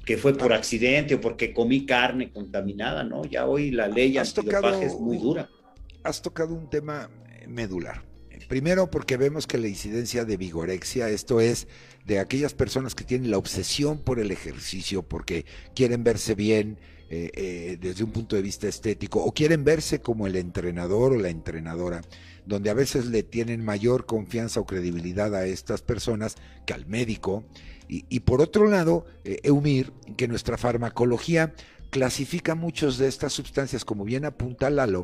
que fue por accidente o porque comí carne contaminada, ¿no? Ya hoy la ley antidopaje es muy dura. Has tocado un tema medular. Primero porque vemos que la incidencia de vigorexia, esto es de aquellas personas que tienen la obsesión por el ejercicio, porque quieren verse bien eh, eh, desde un punto de vista estético, o quieren verse como el entrenador o la entrenadora, donde a veces le tienen mayor confianza o credibilidad a estas personas que al médico, y, por otro lado, eh, Eumir, que nuestra farmacología clasifica muchos de estas sustancias, como bien apunta Lalo,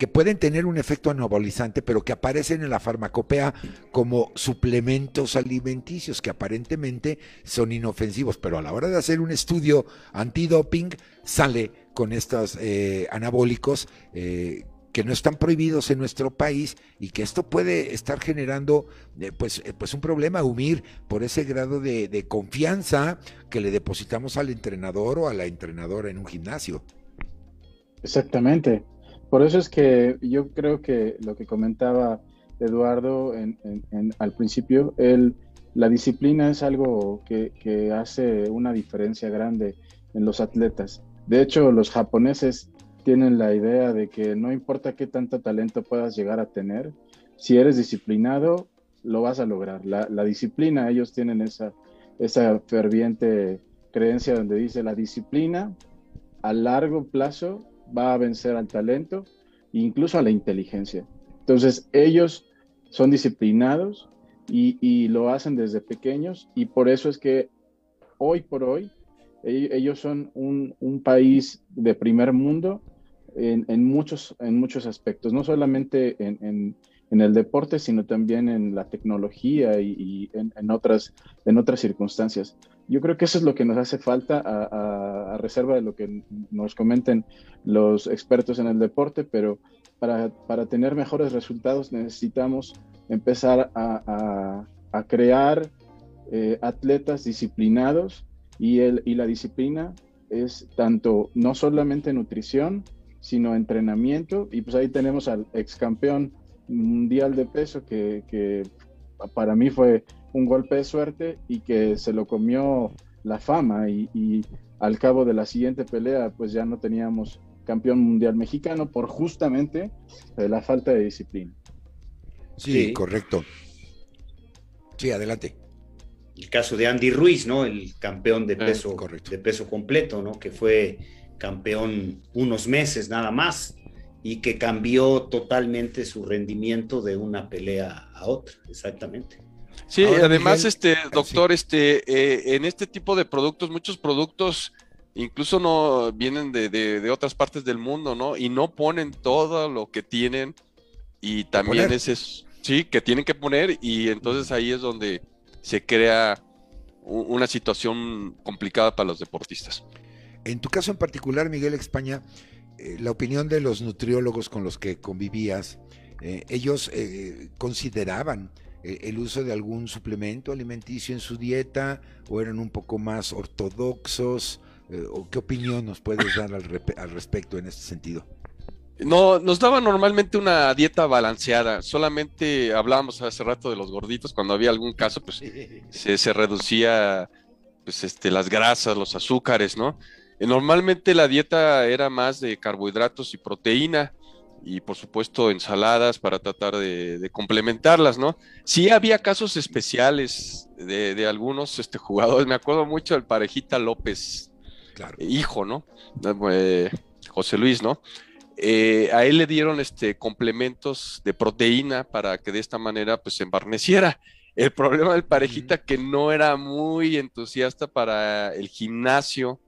que pueden tener un efecto anabolizante, pero que aparecen en la farmacopea como suplementos alimenticios, que aparentemente son inofensivos, pero a la hora de hacer un estudio antidoping sale con estos eh, anabólicos eh, que no están prohibidos en nuestro país y que esto puede estar generando eh, pues, eh, pues un problema, humir por ese grado de, de, confianza que le depositamos al entrenador o a la entrenadora en un gimnasio. Exactamente. Por eso es que yo creo que lo que comentaba Eduardo en, al principio, el, la disciplina es algo que, que hace una diferencia grande en los atletas. De hecho, los japoneses tienen la idea de que no importa qué tanto talento puedas llegar a tener, si eres disciplinado, lo vas a lograr. La, la disciplina, ellos tienen esa, esa ferviente creencia donde dice la disciplina a largo plazo va a vencer al talento e incluso a la inteligencia. Entonces, ellos son disciplinados y, lo hacen desde pequeños y por eso es que hoy por hoy ellos son un, país de primer mundo en, muchos, en muchos aspectos, no solamente en, en, en, el deporte, sino también en la tecnología y, y en, otras, en otras circunstancias. Yo creo que eso es lo que nos hace falta a, reserva de lo que nos comenten los expertos en el deporte, pero para, para tener mejores resultados necesitamos empezar a, a crear eh, atletas disciplinados y, el, y la disciplina es tanto, no solamente nutrición, sino entrenamiento. Y pues ahí tenemos al ex campeón mundial de peso que, que, para mí fue un golpe de suerte y que se lo comió la fama y, y, al cabo de la siguiente pelea pues ya no teníamos campeón mundial mexicano por justamente la falta de disciplina. Sí, sí. correcto. Sí, adelante. El caso de Andy Ruiz, ¿no? El campeón de peso, eh, de peso completo, ¿no? Que fue campeón unos meses nada más y que cambió totalmente su rendimiento de una pelea a otra, exactamente. Sí, Ahora, además, Miguel, este doctor, sí. este, eh, en este tipo de productos, muchos productos incluso no vienen de, de, de, otras partes del mundo, ¿no? Y no ponen todo lo que tienen y también es, es, sí, que tienen que poner y entonces ahí es donde se crea una situación complicada para los deportistas. En tu caso en particular, Miguel España, eh, la opinión de los nutriólogos con los que convivías, eh, ellos eh, consideraban eh, el uso de algún suplemento alimenticio en su dieta o eran un poco más ortodoxos. Eh, ¿O qué opinión nos puedes dar al, al respecto en este sentido? No, nos daba normalmente una dieta balanceada. Solamente hablábamos hace rato de los gorditos. Cuando había algún caso, pues se, se reducía pues, este, las grasas, los azúcares, ¿no? Normalmente la dieta era más de carbohidratos y proteína y por supuesto ensaladas para tratar de, de complementarlas, ¿no? Sí había casos especiales de, de, algunos este, jugadores, me acuerdo mucho del parejita López, claro. hijo, ¿no? Eh, José Luis, ¿no? Eh, a él le dieron este, complementos de proteína para que de esta manera pues se embarneciera. El problema del parejita que no era muy entusiasta para el gimnasio,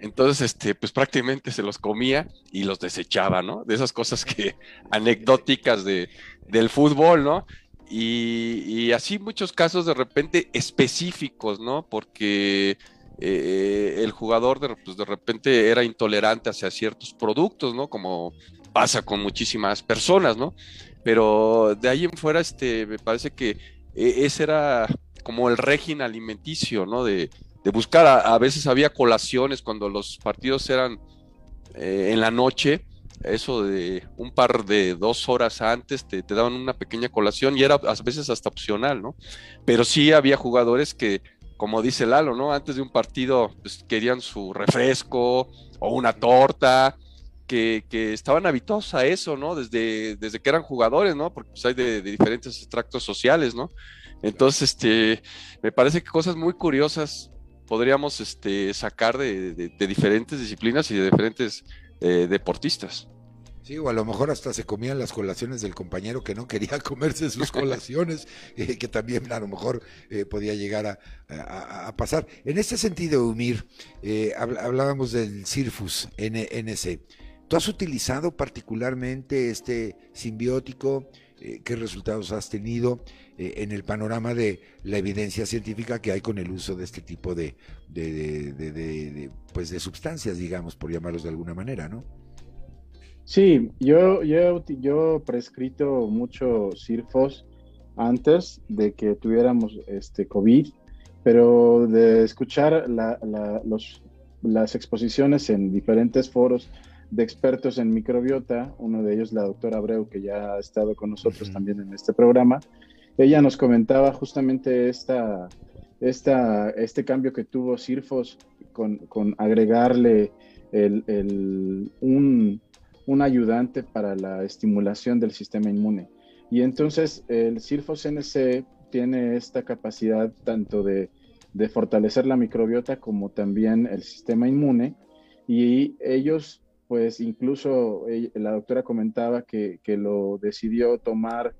entonces, este, pues prácticamente se los comía y los desechaba, ¿no? De esas cosas que anecdóticas de, del fútbol, ¿no? Y, así muchos casos de repente específicos, ¿no? Porque eh, el jugador de, pues de repente era intolerante hacia ciertos productos, ¿no? Como pasa con muchísimas personas, ¿no? Pero de ahí en fuera, este, me parece que eh, ese era como el régimen alimenticio, ¿no? De, buscar. A, a, veces había colaciones cuando los partidos eran eh, en la noche, eso de un par de dos horas antes te, te, daban una pequeña colación y era a veces hasta opcional, ¿no? Pero sí había jugadores que, como dice Lalo, ¿no? Antes de un partido pues, querían su refresco o una torta. Que, que, estaban habituados a eso, ¿no? Desde, desde que eran jugadores, ¿no? Porque pues, hay de, de diferentes extractos sociales, ¿no? Entonces, este, me parece que cosas muy curiosas podríamos este, sacar de, de, diferentes disciplinas y de diferentes eh, deportistas. Sí, o a lo mejor hasta se comían las colaciones del compañero que no quería comerse sus colaciones, eh, que también a lo mejor eh, podía llegar a, pasar. En este sentido, Umir, hablábamos del Cirfus NC. ¿Tú has utilizado particularmente este simbiótico? ¿Qué resultados has tenido en el panorama de la evidencia científica que hay con el uso de este tipo de, de, pues de sustancias, digamos, por llamarlos de alguna manera, ¿no? Sí, yo, yo, yo prescrito mucho Cirfos antes de que tuviéramos este COVID, pero de escuchar las exposiciones en diferentes foros de expertos en microbiota, uno de ellos la doctora Abreu, que ya ha estado con nosotros también en este programa, ella nos comentaba justamente esta, este cambio que tuvo Cirfos con, agregarle un ayudante para la estimulación del sistema inmune. Y entonces el Cirfos NC tiene esta capacidad tanto de, fortalecer la microbiota como también el sistema inmune. Y ellos, pues incluso la doctora comentaba que, lo decidió tomar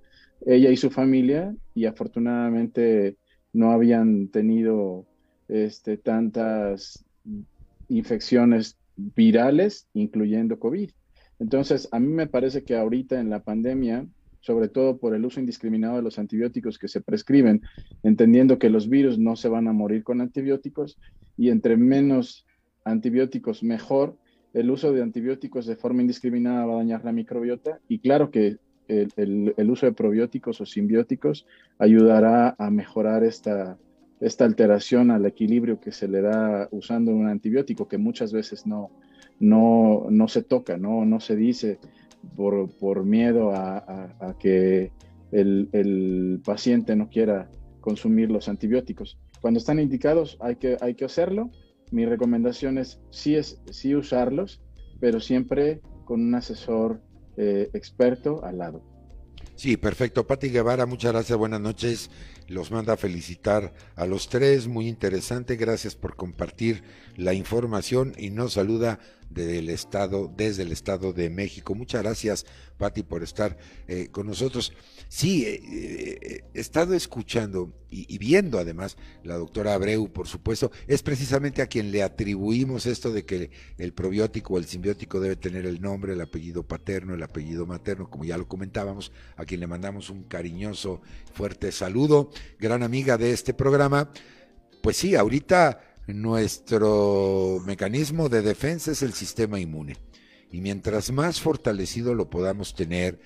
ella y su familia y afortunadamente no habían tenido este, tantas infecciones virales, incluyendo COVID. Entonces, a mí me parece que ahorita en la pandemia, sobre todo por el uso indiscriminado de los antibióticos que se prescriben, entendiendo que los virus no se van a morir con antibióticos y entre menos antibióticos mejor, el uso de antibióticos de forma indiscriminada va a dañar la microbiota y claro que el, uso de probióticos o simbióticos ayudará a mejorar esta, esta alteración al equilibrio que se le da usando un antibiótico que muchas veces no, no, no se toca, no, no se dice por, por miedo a, que el, paciente no quiera consumir los antibióticos. Cuando están indicados hay que, hay que hacerlo. Mi recomendación es sí, es, sí usarlos, pero siempre con un asesor eh, experto al lado. Sí, perfecto. Pati Guevara, muchas gracias, buenas noches. Los manda a felicitar a los tres, muy interesante. Gracias por compartir la información y nos saluda del estado, desde el estado de México. Muchas gracias, Pati, por estar eh, con nosotros. Sí, eh, eh, he estado escuchando y, viendo además la doctora Abreu, por supuesto, es precisamente a quien le atribuimos esto de que el probiótico o el simbiótico debe tener el nombre, el apellido paterno, el apellido materno, como ya lo comentábamos, a quien le mandamos un cariñoso, fuerte saludo, gran amiga de este programa. Pues sí, ahorita nuestro mecanismo de defensa es el sistema inmune. Y mientras más fortalecido lo podamos tener,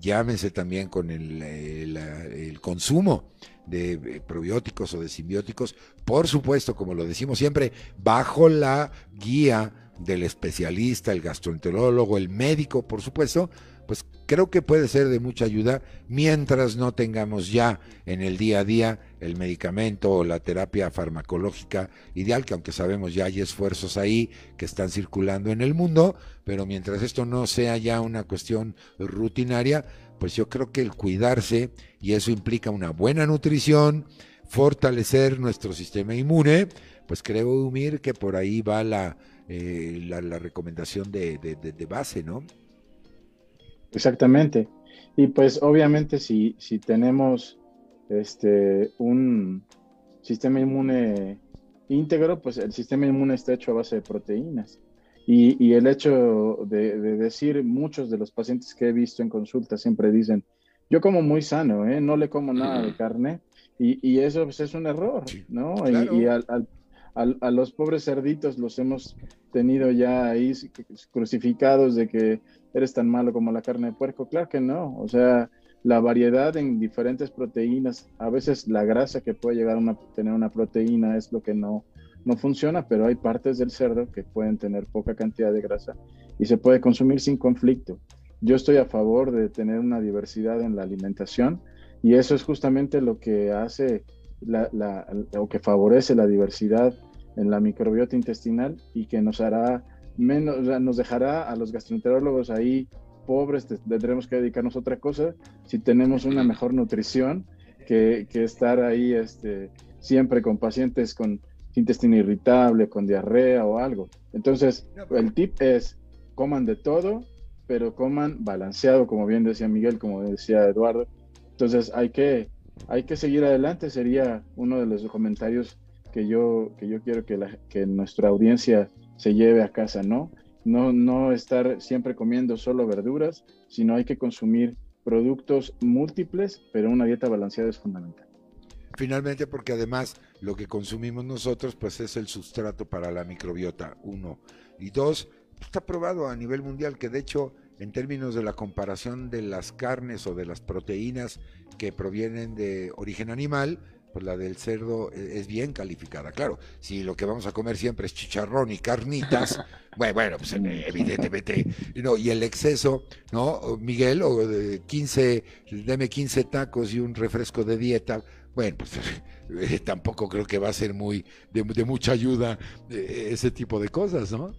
llámese también con el, consumo de eh, probióticos o de simbióticos, por supuesto, como lo decimos siempre, bajo la guía del especialista, el gastroenterólogo, el médico, por supuesto, pues creo que puede ser de mucha ayuda mientras no tengamos ya en el día a día el medicamento o la terapia farmacológica ideal, que aunque sabemos ya hay esfuerzos ahí que están circulando en el mundo, pero mientras esto no sea ya una cuestión rutinaria, pues yo creo que el cuidarse, y eso implica una buena nutrición, fortalecer nuestro sistema inmune, pues creo, Umir, que por ahí va la, eh, la, recomendación de, de base, ¿no? Exactamente. Y pues obviamente si, si tenemos este, un sistema inmune íntegro, pues el sistema inmune está hecho a base de proteínas. Y, el hecho de, decir, muchos de los pacientes que he visto en consulta siempre dicen, yo como muy sano, ¿eh? no le como nada de carne, y, eso pues, es un error, ¿no? Y, al, a los pobres cerditos los hemos tenido ya ahí crucificados de que eres tan malo como la carne de puerco. Claro que no, o sea, la variedad en diferentes proteínas, a veces la grasa que puede llegar a tener una proteína es lo que no, no funciona, pero hay partes del cerdo que pueden tener poca cantidad de grasa y se puede consumir sin conflicto. Yo estoy a favor de tener una diversidad en la alimentación y eso es justamente lo que hace la, o que favorece la diversidad en la microbiota intestinal y que nos hará menos, nos dejará a los gastroenterólogos ahí pobres, tendremos que dedicarnos a otra cosa si tenemos una mejor nutrición que, que estar ahí este, siempre con pacientes con intestino irritable, con diarrea o algo. Entonces, el tip es, coman de todo, pero coman balanceado, como bien decía Miguel, como decía Eduardo. Entonces hay que, hay que seguir adelante, sería uno de los comentarios que yo, que yo quiero que, la, que nuestra audiencia se lleve a casa, ¿no? No, no estar siempre comiendo solo verduras, sino hay que consumir productos múltiples, pero una dieta balanceada es fundamental. Finalmente, porque además lo que consumimos nosotros, pues es el sustrato para la microbiota, uno. Y dos, está probado a nivel mundial que de hecho, en términos de la comparación de las carnes o de las proteínas que provienen de origen animal, pues la del cerdo e, es bien calificada. Claro, si lo que vamos a comer siempre es chicharrón y carnitas, bueno, bueno, pues evidentemente, no, y el exceso, ¿no? Miguel, o de 15, deme 15 tacos y un refresco de dieta, bueno, pues eh, tampoco creo que va a ser muy de, mucha ayuda eh, ese tipo de cosas, ¿no?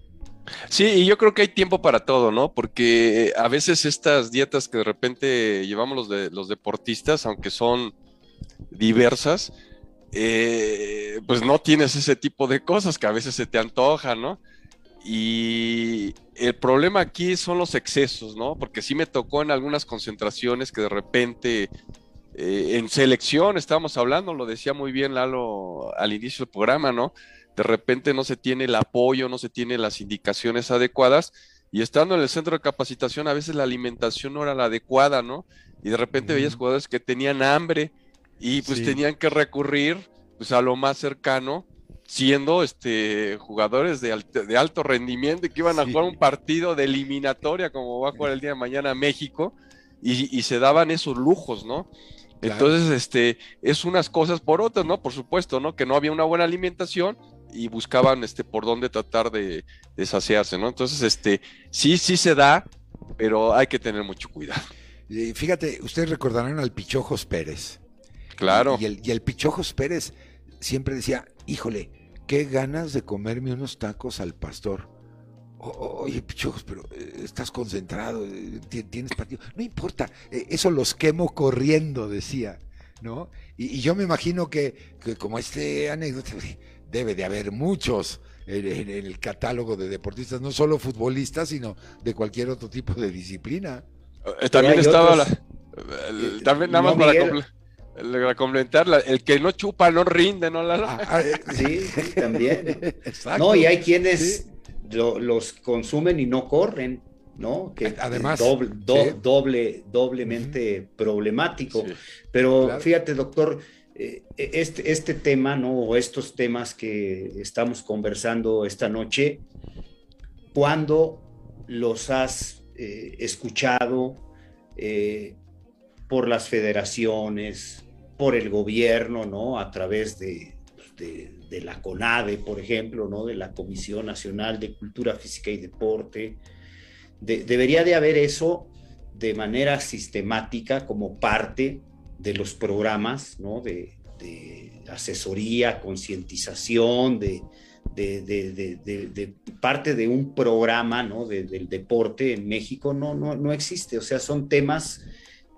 Sí, y yo creo que hay tiempo para todo, ¿no? Porque a veces estas dietas que de repente llevamos los, de, los deportistas, aunque son diversas, eh, pues no tienes ese tipo de cosas que a veces se te antojan, ¿no? Y el problema aquí son los excesos, ¿no? Porque sí me tocó en algunas concentraciones que de repente eh, en selección estábamos hablando, lo decía muy bien Lalo al inicio del programa, ¿no? De repente no se tiene el apoyo, no se tiene las indicaciones adecuadas y estando en el centro de capacitación a veces la alimentación no era la adecuada, ¿no? Y de repente veías jugadores que tenían hambre, y pues tenían que recurrir pues a lo más cercano siendo este jugadores de, de alto rendimiento y que iban a jugar un partido de eliminatoria como va a jugar el día de mañana México y, se daban esos lujos, ¿no? Entonces, este, es unas cosas por otras, ¿no? Por supuesto, ¿no? Que no había una buena alimentación y buscaban, este, por dónde tratar de, de saciarse, ¿no? Entonces, este, sí, sí se da, pero hay que tener mucho cuidado. Fíjate, ustedes recordarán al Pichojos Pérez. Claro. Y, el, y el Pichojos Pérez siempre decía, híjole, qué ganas de comerme unos tacos al pastor. oye, Pichojos, pero eh, estás concentrado, eh, tienes partido. No importa, eh, eso los quemo corriendo, decía, ¿no? Y, yo me imagino que, como este anécdota, debe de haber muchos en, el catálogo de deportistas, no solo futbolistas, sino de cualquier otro tipo de disciplina. También estaba la... También nada más para para el que no chupa no rinde, ¿no, ah, ah, eh, sí, sí, también. No, y hay quienes los consumen y no corren, ¿no? Que además doble, doble doblemente problemático. Pero fíjate, doctor, eh, este, este tema, ¿no? O estos temas que estamos conversando esta noche, ¿cuándo los has eh, escuchado por las federaciones, por el gobierno, ¿no? A través de, de, la CONADE, por ejemplo, ¿no? De la Comisión Nacional de Cultura Física y Deporte. debería de haber eso de manera sistemática como parte de los programas, ¿no? De, asesoría, concientización, de, de, parte de un programa ¿no? del deporte en México no, no, no existe. O sea, son temas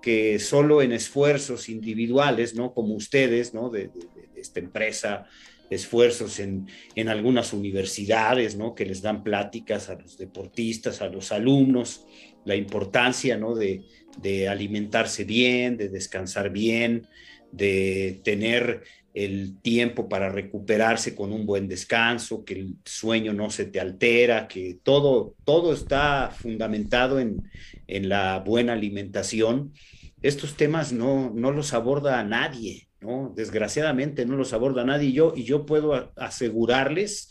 que solo en esfuerzos individuales, ¿no? Como ustedes, ¿no? De, esta empresa, esfuerzos en, en, algunas universidades, ¿no? Que les dan pláticas a los deportistas, a los alumnos, la importancia, ¿no? De, de alimentarse bien, de descansar bien, de tener el tiempo para recuperarse con un buen descanso, que el sueño no se te altera, que todo, todo está fundamentado en, en la buena alimentación. Estos temas no, no los aborda nadie, ¿no? Desgraciadamente no los aborda nadie. Y yo, y yo puedo asegurarles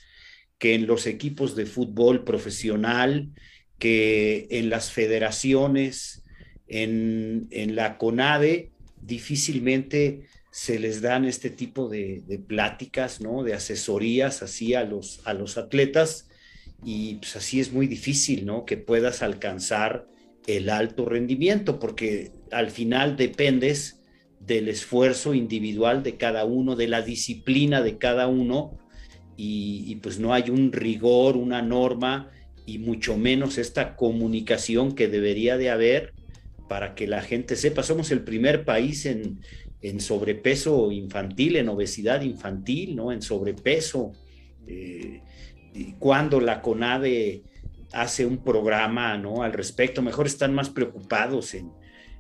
que en los equipos de fútbol profesional, que en las federaciones, en, en la CONADE, difícilmente se les dan este tipo de, pláticas, ¿no? De asesorías así a los, a los atletas y pues así es muy difícil, ¿no? Que puedas alcanzar el alto rendimiento porque al final dependes del esfuerzo individual de cada uno, de la disciplina de cada uno y, y pues no hay un rigor, una norma y mucho menos esta comunicación que debería de haber para que la gente sepa. Somos el primer país en, en sobrepeso infantil, en obesidad infantil, ¿no? En sobrepeso. Eh, cuando la CONADE hace un programa ¿no? al respecto, mejor están más preocupados en,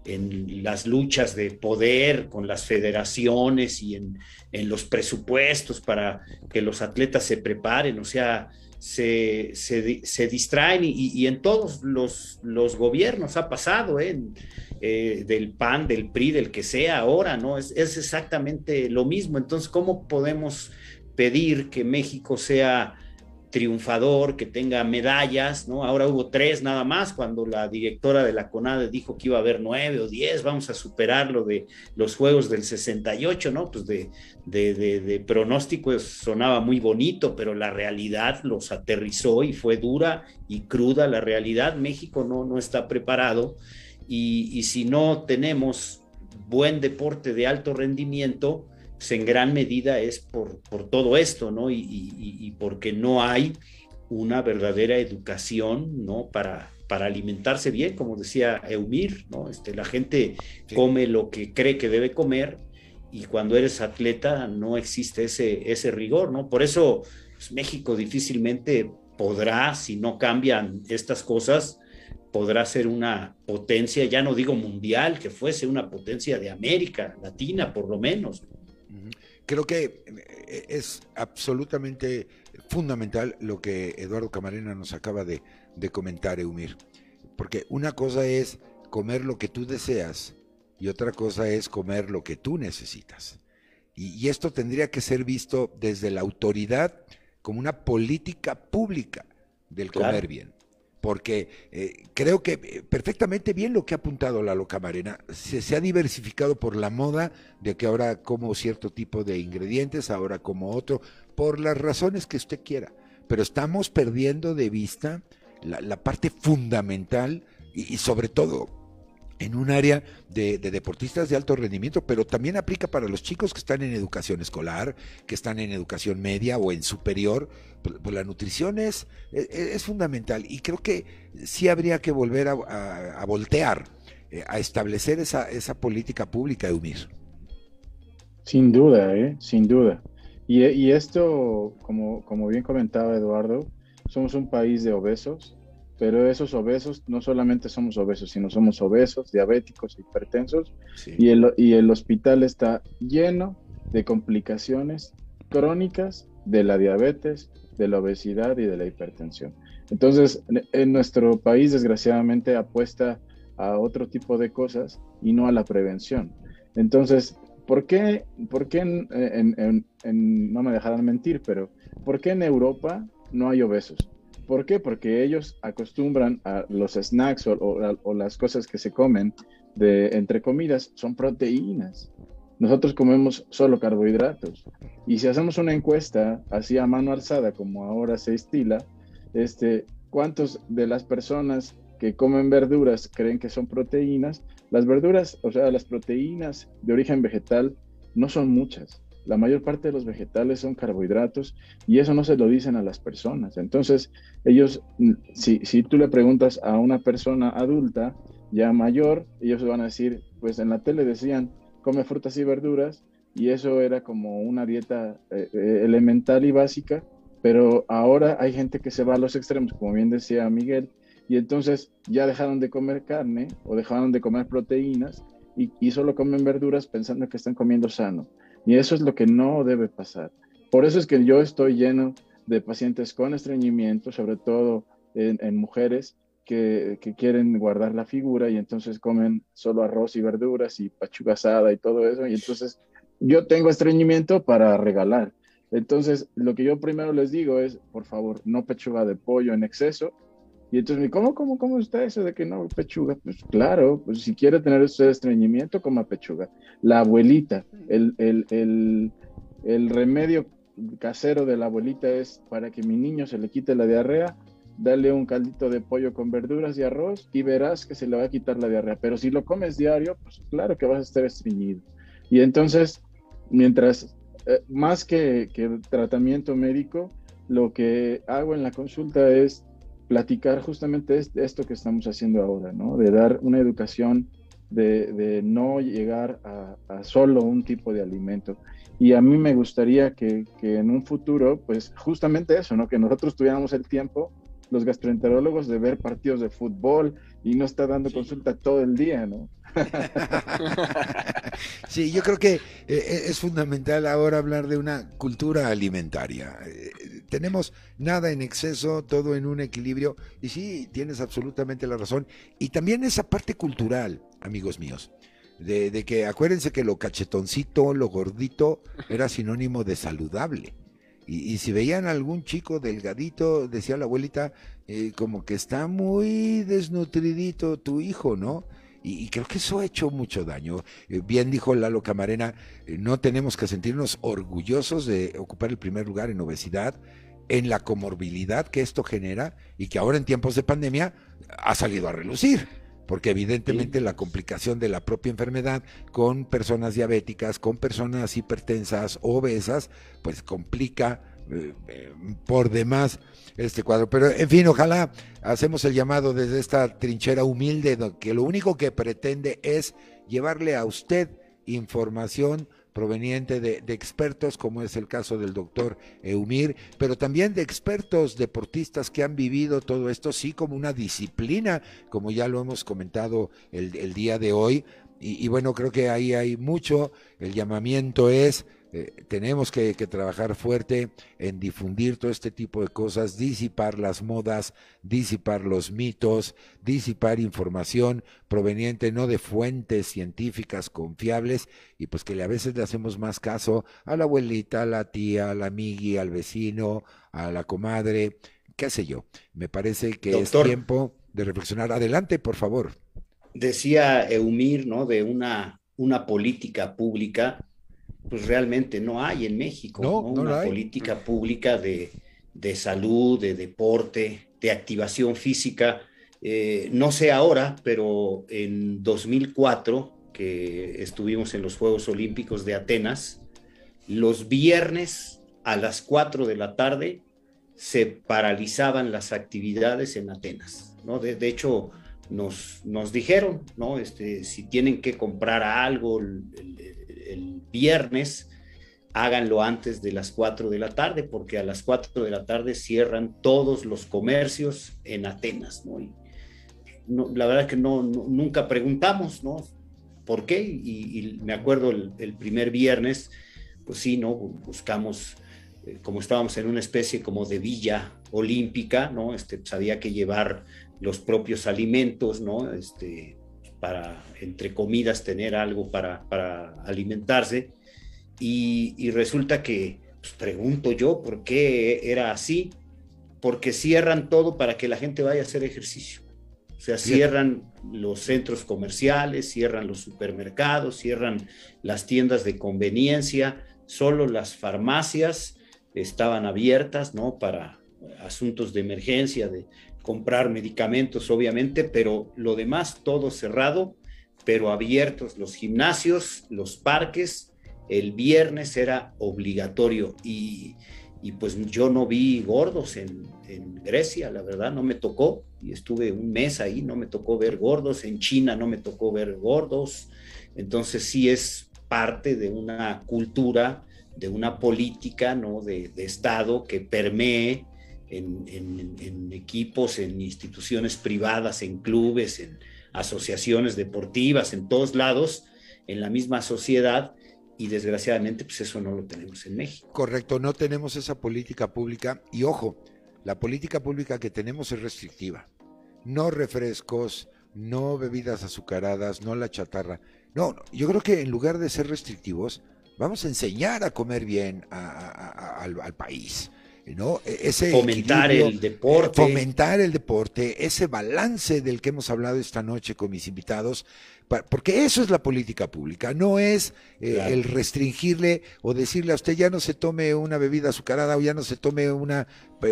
en las luchas de poder con las federaciones y en, en, los presupuestos para que los atletas se preparen, o sea, se, se, se distraen y, en todos los, los gobiernos ha pasado, ¿eh? Eh, del PAN, del PRI, del que sea ahora, ¿no? Es, es exactamente lo mismo. Entonces, ¿cómo podemos pedir que México sea triunfador, que tenga medallas, ¿no? Ahora hubo tres nada más, cuando la directora de la CONADE dijo que iba a haber nueve o diez, vamos a superar lo de los Juegos del 68, ¿no? Pues de, de, de, pronóstico sonaba muy bonito, pero la realidad los aterrizó y fue dura y cruda la realidad. México no, no está preparado y, y si no tenemos buen deporte de alto rendimiento, pues en gran medida es por, por todo esto, ¿no? Y, y, y, porque no hay una verdadera educación, ¿no? Para, para alimentarse bien, como decía Eumir, ¿no? Este, la gente sí. come lo que cree que debe comer y cuando eres atleta no existe ese, ese rigor, ¿no? Por eso pues, México difícilmente podrá, si no cambian estas cosas, podrá ser una potencia, ya no digo mundial, que fuese una potencia de América Latina, por lo menos. Creo que es absolutamente fundamental lo que Eduardo Camarena nos acaba de, de, comentar, Eumir. Porque una cosa es comer lo que tú deseas y otra cosa es comer lo que tú necesitas. Y, y esto tendría que ser visto desde la autoridad como una política pública del claro. comer bien porque eh, creo que perfectamente bien lo que ha apuntado Lalo Camarena, se, se, ha diversificado por la moda de que ahora como cierto tipo de ingredientes, ahora como otro, por las razones que usted quiera, pero estamos perdiendo de vista la, la parte fundamental y, sobre todo en un área de, deportistas de alto rendimiento, pero también aplica para los chicos que están en educación escolar, que están en educación media o en superior, pues, pues la nutrición es, es, es, fundamental y creo que sí habría que volver a, a, a voltear, eh, a establecer esa, esa política pública, Eumir. Sin duda, ¿eh? sin duda. Y, y esto, como, como bien comentaba Eduardo, somos un país de obesos, pero esos obesos no solamente somos obesos, sino somos obesos, diabéticos, hipertensos, sí. y, el, y el hospital está lleno de complicaciones crónicas de la diabetes, de la obesidad y de la hipertensión. Entonces, en nuestro país, desgraciadamente, apuesta a otro tipo de cosas y no a la prevención. Entonces, ¿por qué, por qué no me dejarán mentir, pero ¿por qué en Europa no hay obesos? ¿Por qué? Porque ellos acostumbran a los snacks o, o, o, las cosas que se comen de entre comidas son proteínas. Nosotros comemos solo carbohidratos. Y si hacemos una encuesta así a mano alzada, como ahora se estila, este, ¿cuántos de las personas que comen verduras creen que son proteínas? Las verduras, o sea, las proteínas de origen vegetal no son muchas la mayor parte de los vegetales son carbohidratos y eso no se lo dicen a las personas. Entonces, ellos, si, si tú le preguntas a una persona adulta, ya mayor, ellos van a decir, pues en la tele decían, come frutas y verduras, y eso era como una dieta eh, eh elemental y básica, pero ahora hay gente que se va a los extremos, como bien decía Miguel, y entonces ya dejaron de comer carne o dejaron de comer proteínas y, y solo comen verduras pensando que están comiendo sano. Y eso es lo que no debe pasar. Por eso es que yo estoy lleno de pacientes con estreñimiento, sobre todo en, en mujeres que, quieren guardar la figura y entonces comen solo arroz y verduras y pachuga asada y todo eso. Y entonces yo tengo estreñimiento para regalar. Entonces, lo que yo primero les digo es, por favor, no pechuga de pollo en exceso. Y entonces, ¿cómo, cómo, cómo está eso de que no pechuga? Pues claro, pues si quiere tener usted estreñimiento, coma pechuga. La abuelita, el, el, el, el remedio casero de la abuelita es para que mi niño se le quite la diarrea, dale un caldito de pollo con verduras y arroz y verás que se le va a quitar la diarrea. Pero si lo comes diario, pues claro que vas a estar estreñido. Y entonces, mientras eh, más que, que tratamiento médico, lo que hago en la consulta es platicar justamente esto que estamos haciendo ahora, ¿no? De dar una educación, de, no llegar a, a, solo un tipo de alimento. Y a mí me gustaría que, que, en un futuro, pues justamente eso, ¿no? Que nosotros tuviéramos el tiempo los gastroenterólogos de ver partidos de fútbol y no está dando consulta todo el día, ¿no? sí, yo creo que eh, eh, es fundamental ahora hablar de una cultura alimentaria. Eh, tenemos nada en exceso, todo en un equilibrio, y sí, tienes absolutamente la razón. Y también esa parte cultural, amigos míos. De, de, que acuérdense que lo cachetoncito, lo gordito, era sinónimo de saludable. Y, si veían algún chico delgadito, decía la abuelita, eh, como que está muy desnutridito tu hijo, ¿no? Y, creo que eso ha hecho mucho daño. Eh, bien dijo Lalo Camarena, eh, no tenemos que sentirnos orgullosos de ocupar el primer lugar en obesidad, en la comorbilidad que esto genera y que ahora en tiempos de pandemia ha salido a relucir porque evidentemente la complicación de la propia enfermedad con personas diabéticas, con personas hipertensas, obesas, pues complica eh, eh, por demás este cuadro. Pero en fin, ojalá hacemos el llamado desde esta trinchera humilde que lo único que pretende es llevarle a usted información proveniente de, expertos, como es el caso del doctor Eumir, pero también de expertos deportistas que han vivido todo esto, sí, como una disciplina, como ya lo hemos comentado el, día de hoy. y bueno, creo que ahí hay mucho. El llamamiento es eh, tenemos que, trabajar fuerte en difundir todo este tipo de cosas, disipar las modas, disipar los mitos, disipar información proveniente no de fuentes científicas confiables y pues que a veces le hacemos más caso a la abuelita, a la tía, a la amigui, al vecino, a la comadre, qué sé yo. Me parece que es tiempo de reflexionar. Adelante, por favor. Decía Eumir, ¿no? De una, una política pública pues realmente no hay en México una política pública de, salud, de deporte, de activación física. Eh, no sé ahora, pero en 2004, que estuvimos en los Juegos Olímpicos de Atenas, los viernes a las 4 de la tarde se paralizaban las actividades en Atenas. ¿no? De, hecho, nos, nos dijeron, ¿no? Este, si tienen que comprar algo, el, el viernes, háganlo antes de las 4 de la tarde, porque a las 4 de la tarde cierran todos los comercios en Atenas, ¿no? la verdad es que no, nunca preguntamos, ¿no? ¿Por qué? Y, me acuerdo el, primer viernes, pues sí, ¿no? Buscamos, eh, como estábamos en una especie como de villa olímpica, ¿no? Este, pues había que llevar los propios alimentos, ¿no? Este, para, entre comidas, tener algo para, alimentarse. Y, resulta que, pues, pregunto yo, ¿por qué era así? Porque cierran todo para que la gente vaya a hacer ejercicio. O sea, cierran los centros comerciales, cierran los supermercados, cierran las tiendas de conveniencia, solo las farmacias estaban abiertas, ¿no? Para asuntos de emergencia, de comprar medicamentos, obviamente, pero lo demás todo cerrado, pero abiertos los gimnasios, los parques. El viernes era obligatorio y, pues yo no vi gordos en, en, Grecia, la verdad, no me tocó y estuve un mes ahí, no me tocó ver gordos, en China no me tocó ver gordos, entonces sí es parte de una cultura, de una política, ¿no? De, de Estado que permee en, equipos, en instituciones privadas, en clubes, en asociaciones deportivas, en todos lados, en la misma sociedad, y desgraciadamente pues eso no lo tenemos en México. Correcto, no tenemos esa política pública y ojo, la política pública que tenemos es restrictiva. No refrescos, no bebidas azucaradas, no la chatarra. No, yo creo que en lugar de ser restrictivos, vamos a enseñar a comer bien al país. ¿No? E-, ese fomentar el deporte. Fomentar el deporte, ese balance del que hemos hablado esta noche con mis invitados, porque eso es la política pública, no es eh, el restringirle o decirle a usted ya no se tome una bebida azucarada o ya no se tome una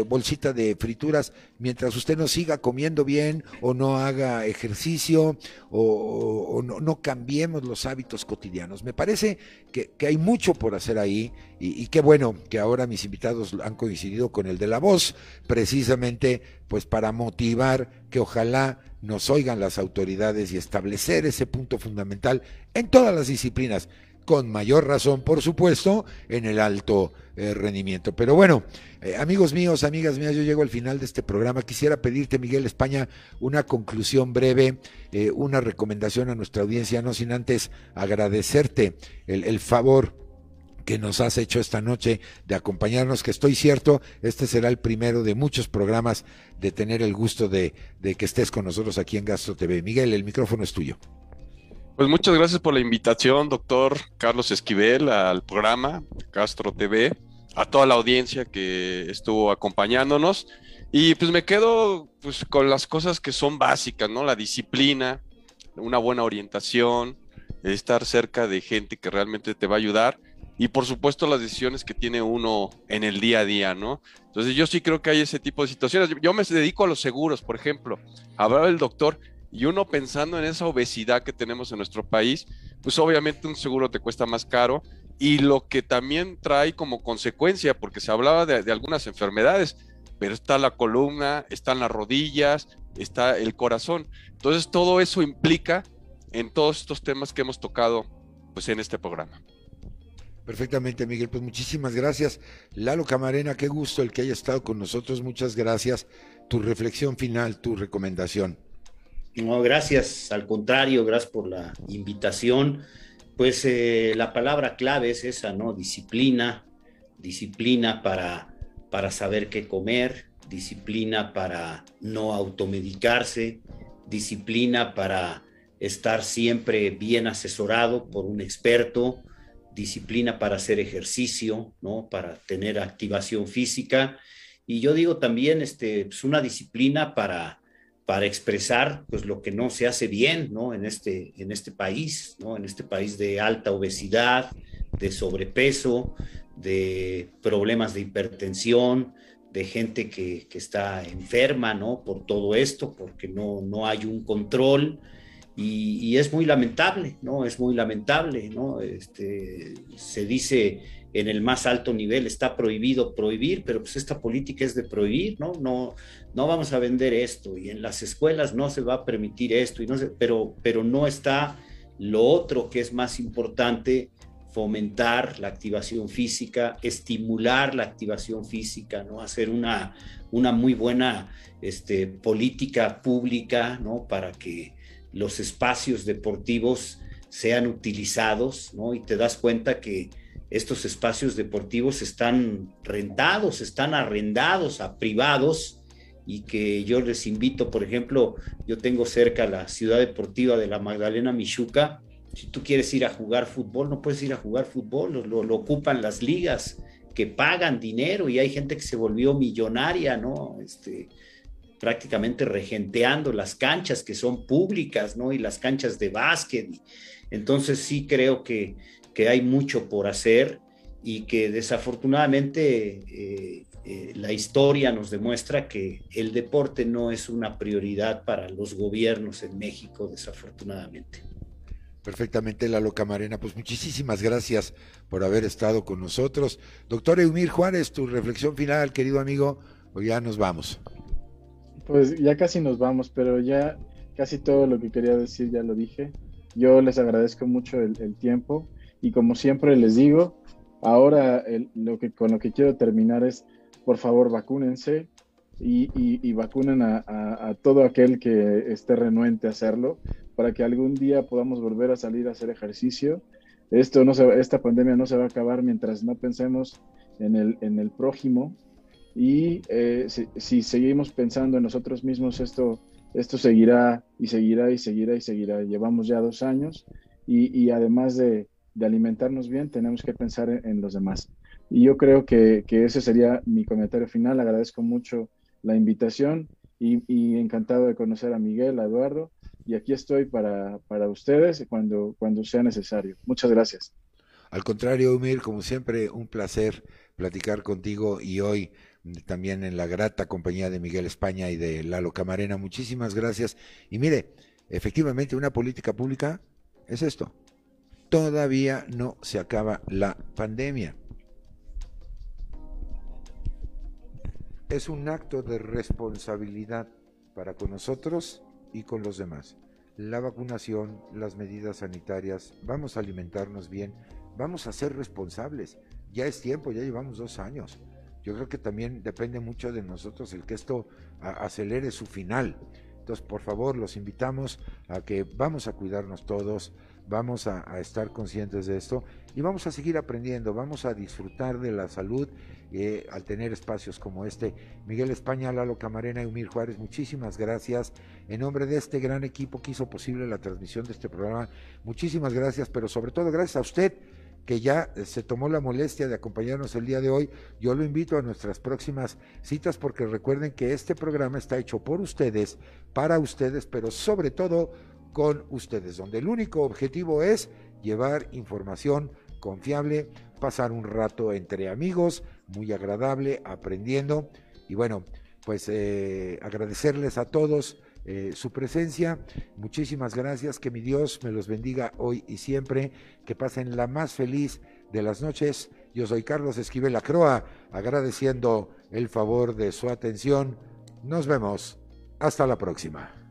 bolsita de frituras mientras usted no siga comiendo bien o no haga ejercicio o, no, cambiemos los hábitos cotidianos. Me parece que, hay mucho por hacer ahí y, y, qué bueno que ahora mis invitados han coincidido con el de la voz, precisamente pues para motivar que ojalá nos oigan las autoridades y establecer ese punto fundamental en todas las disciplinas. Con mayor razón, por supuesto, en el alto eh, rendimiento. Pero bueno, eh, amigos míos, amigas mías, yo llego al final de este programa. Quisiera pedirte, Miguel España, una conclusión breve, eh, una recomendación a nuestra audiencia, no sin antes agradecerte el, favor que nos has hecho esta noche de acompañarnos, que estoy cierto, este será el primero de muchos programas de tener el gusto de, de que estés con nosotros aquí en Gastro TV. Miguel, el micrófono es tuyo. Pues muchas gracias por la invitación, doctor Carlos Esquivel, al programa Castro TV, a toda la audiencia que estuvo acompañándonos. Y pues me quedo pues, con las cosas que son básicas, ¿no? La disciplina, una buena orientación, estar cerca de gente que realmente te va a ayudar y por supuesto las decisiones que tiene uno en el día a día, ¿no? Entonces yo sí creo que hay ese tipo de situaciones. Yo me dedico a los seguros, por ejemplo. Hablaba el doctor y uno pensando en esa obesidad que tenemos en nuestro país, pues obviamente un seguro te cuesta más caro y lo que también trae como consecuencia, porque se hablaba de, algunas enfermedades, pero está la columna, están las rodillas, está el corazón. Entonces todo eso implica en todos estos temas que hemos tocado pues en este programa. Perfectamente, Miguel. Pues muchísimas gracias. Lalo Camarena, qué gusto el que haya estado con nosotros. Muchas gracias. Tu reflexión final, tu recomendación. No, gracias, al contrario, gracias por la invitación. Pues eh, la palabra clave es esa, ¿no? Disciplina, disciplina para, para saber qué comer, disciplina para no automedicarse, disciplina para estar siempre bien asesorado por un experto, disciplina para hacer ejercicio, ¿no? Para tener activación física. Y yo digo también, este, pues una disciplina para para expresar pues lo que no se hace bien ¿no? en, este, en este país, ¿no? en este país de alta obesidad, de sobrepeso, de problemas de hipertensión, de gente que, que, está enferma ¿no? por todo esto, porque no, no hay un control. Y, y, es muy lamentable, ¿no? Es muy lamentable, ¿no? Este, se dice en el más alto nivel está prohibido prohibir, pero pues esta política es de prohibir, ¿no? No, no vamos a vender esto y en las escuelas no se va a permitir esto, y no pero, pero no está lo otro que es más importante, fomentar la activación física, estimular la activación física, ¿no? Hacer una, una muy buena este, política pública, ¿no? Para que los espacios deportivos sean utilizados, ¿no? Y te das cuenta que estos espacios deportivos están rentados, están arrendados a privados y que yo les invito, por ejemplo, yo tengo cerca la ciudad deportiva de la Magdalena Michuca, si tú quieres ir a jugar fútbol, no puedes ir a jugar fútbol, lo, ocupan las ligas que pagan dinero y hay gente que se volvió millonaria, ¿no? Este, prácticamente regenteando las canchas que son públicas, ¿no? Y las canchas de básquet. Entonces sí creo que que hay mucho por hacer y que desafortunadamente eh, eh, la historia nos demuestra que el deporte no es una prioridad para los gobiernos en México, desafortunadamente. Perfectamente, Lalo Camarena. Pues muchísimas gracias por haber estado con nosotros. Doctor Eumir Juárez, tu reflexión final, querido amigo, o ya nos vamos. Pues ya casi nos vamos, pero ya casi todo lo que quería decir ya lo dije. Yo les agradezco mucho el, el tiempo y como siempre les digo, ahora lo que, con lo que quiero terminar es, por favor, vacúnense y, y, vacunen a, todo aquel que esté renuente a hacerlo para que algún día podamos volver a salir a hacer ejercicio. Esto no se, esta pandemia no se va a acabar mientras no pensemos en el, en el prójimo y eh, si, si, seguimos pensando en nosotros mismos, esto, esto seguirá y seguirá y seguirá y seguirá. Llevamos ya dos años y, y además de, de alimentarnos bien, tenemos que pensar en, los demás. Y yo creo que, ese sería mi comentario final. Agradezco mucho la invitación y, encantado de conocer a Miguel, a Eduardo. Y aquí estoy para, para ustedes cuando, cuando sea necesario. Muchas gracias. Al contrario, Umir, como siempre, un placer platicar contigo y hoy también en la grata compañía de Miguel España y de Lalo Camarena. Muchísimas gracias. Y mire, efectivamente, una política pública es esto, todavía no se acaba la pandemia. Es un acto de responsabilidad para con nosotros y con los demás. la vacunación, las medidas sanitarias, vamos a alimentarnos bien, vamos a ser responsables. Ya es tiempo, ya llevamos dos años. Yo creo que también depende mucho de nosotros el que esto acelere su final. Entonces, por favor, los invitamos a que vamos a cuidarnos todos, vamos a, estar conscientes de esto y vamos a seguir aprendiendo, vamos a disfrutar de la salud eh, al tener espacios como este. Miguel España, Lalo Camarena y Humir Juárez, muchísimas gracias. En nombre de este gran equipo que hizo posible la transmisión de este programa, muchísimas gracias, pero sobre todo gracias a usted que ya se tomó la molestia de acompañarnos el día de hoy. Yo lo invito a nuestras próximas citas porque recuerden que este programa está hecho por ustedes, para ustedes, pero sobre todo con ustedes, donde el único objetivo es llevar información confiable, pasar un rato entre amigos, muy agradable, aprendiendo. Y bueno, pues eh, agradecerles a todos eh, su presencia. Muchísimas gracias, que mi Dios me los bendiga hoy y siempre, que pasen la más feliz de las noches. Yo soy Carlos Esquivel Acroa, agradeciendo el favor de su atención. Nos vemos. Hasta la próxima.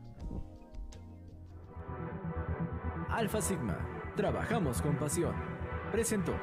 Alfa Sigma, trabajamos con pasión. Presentó.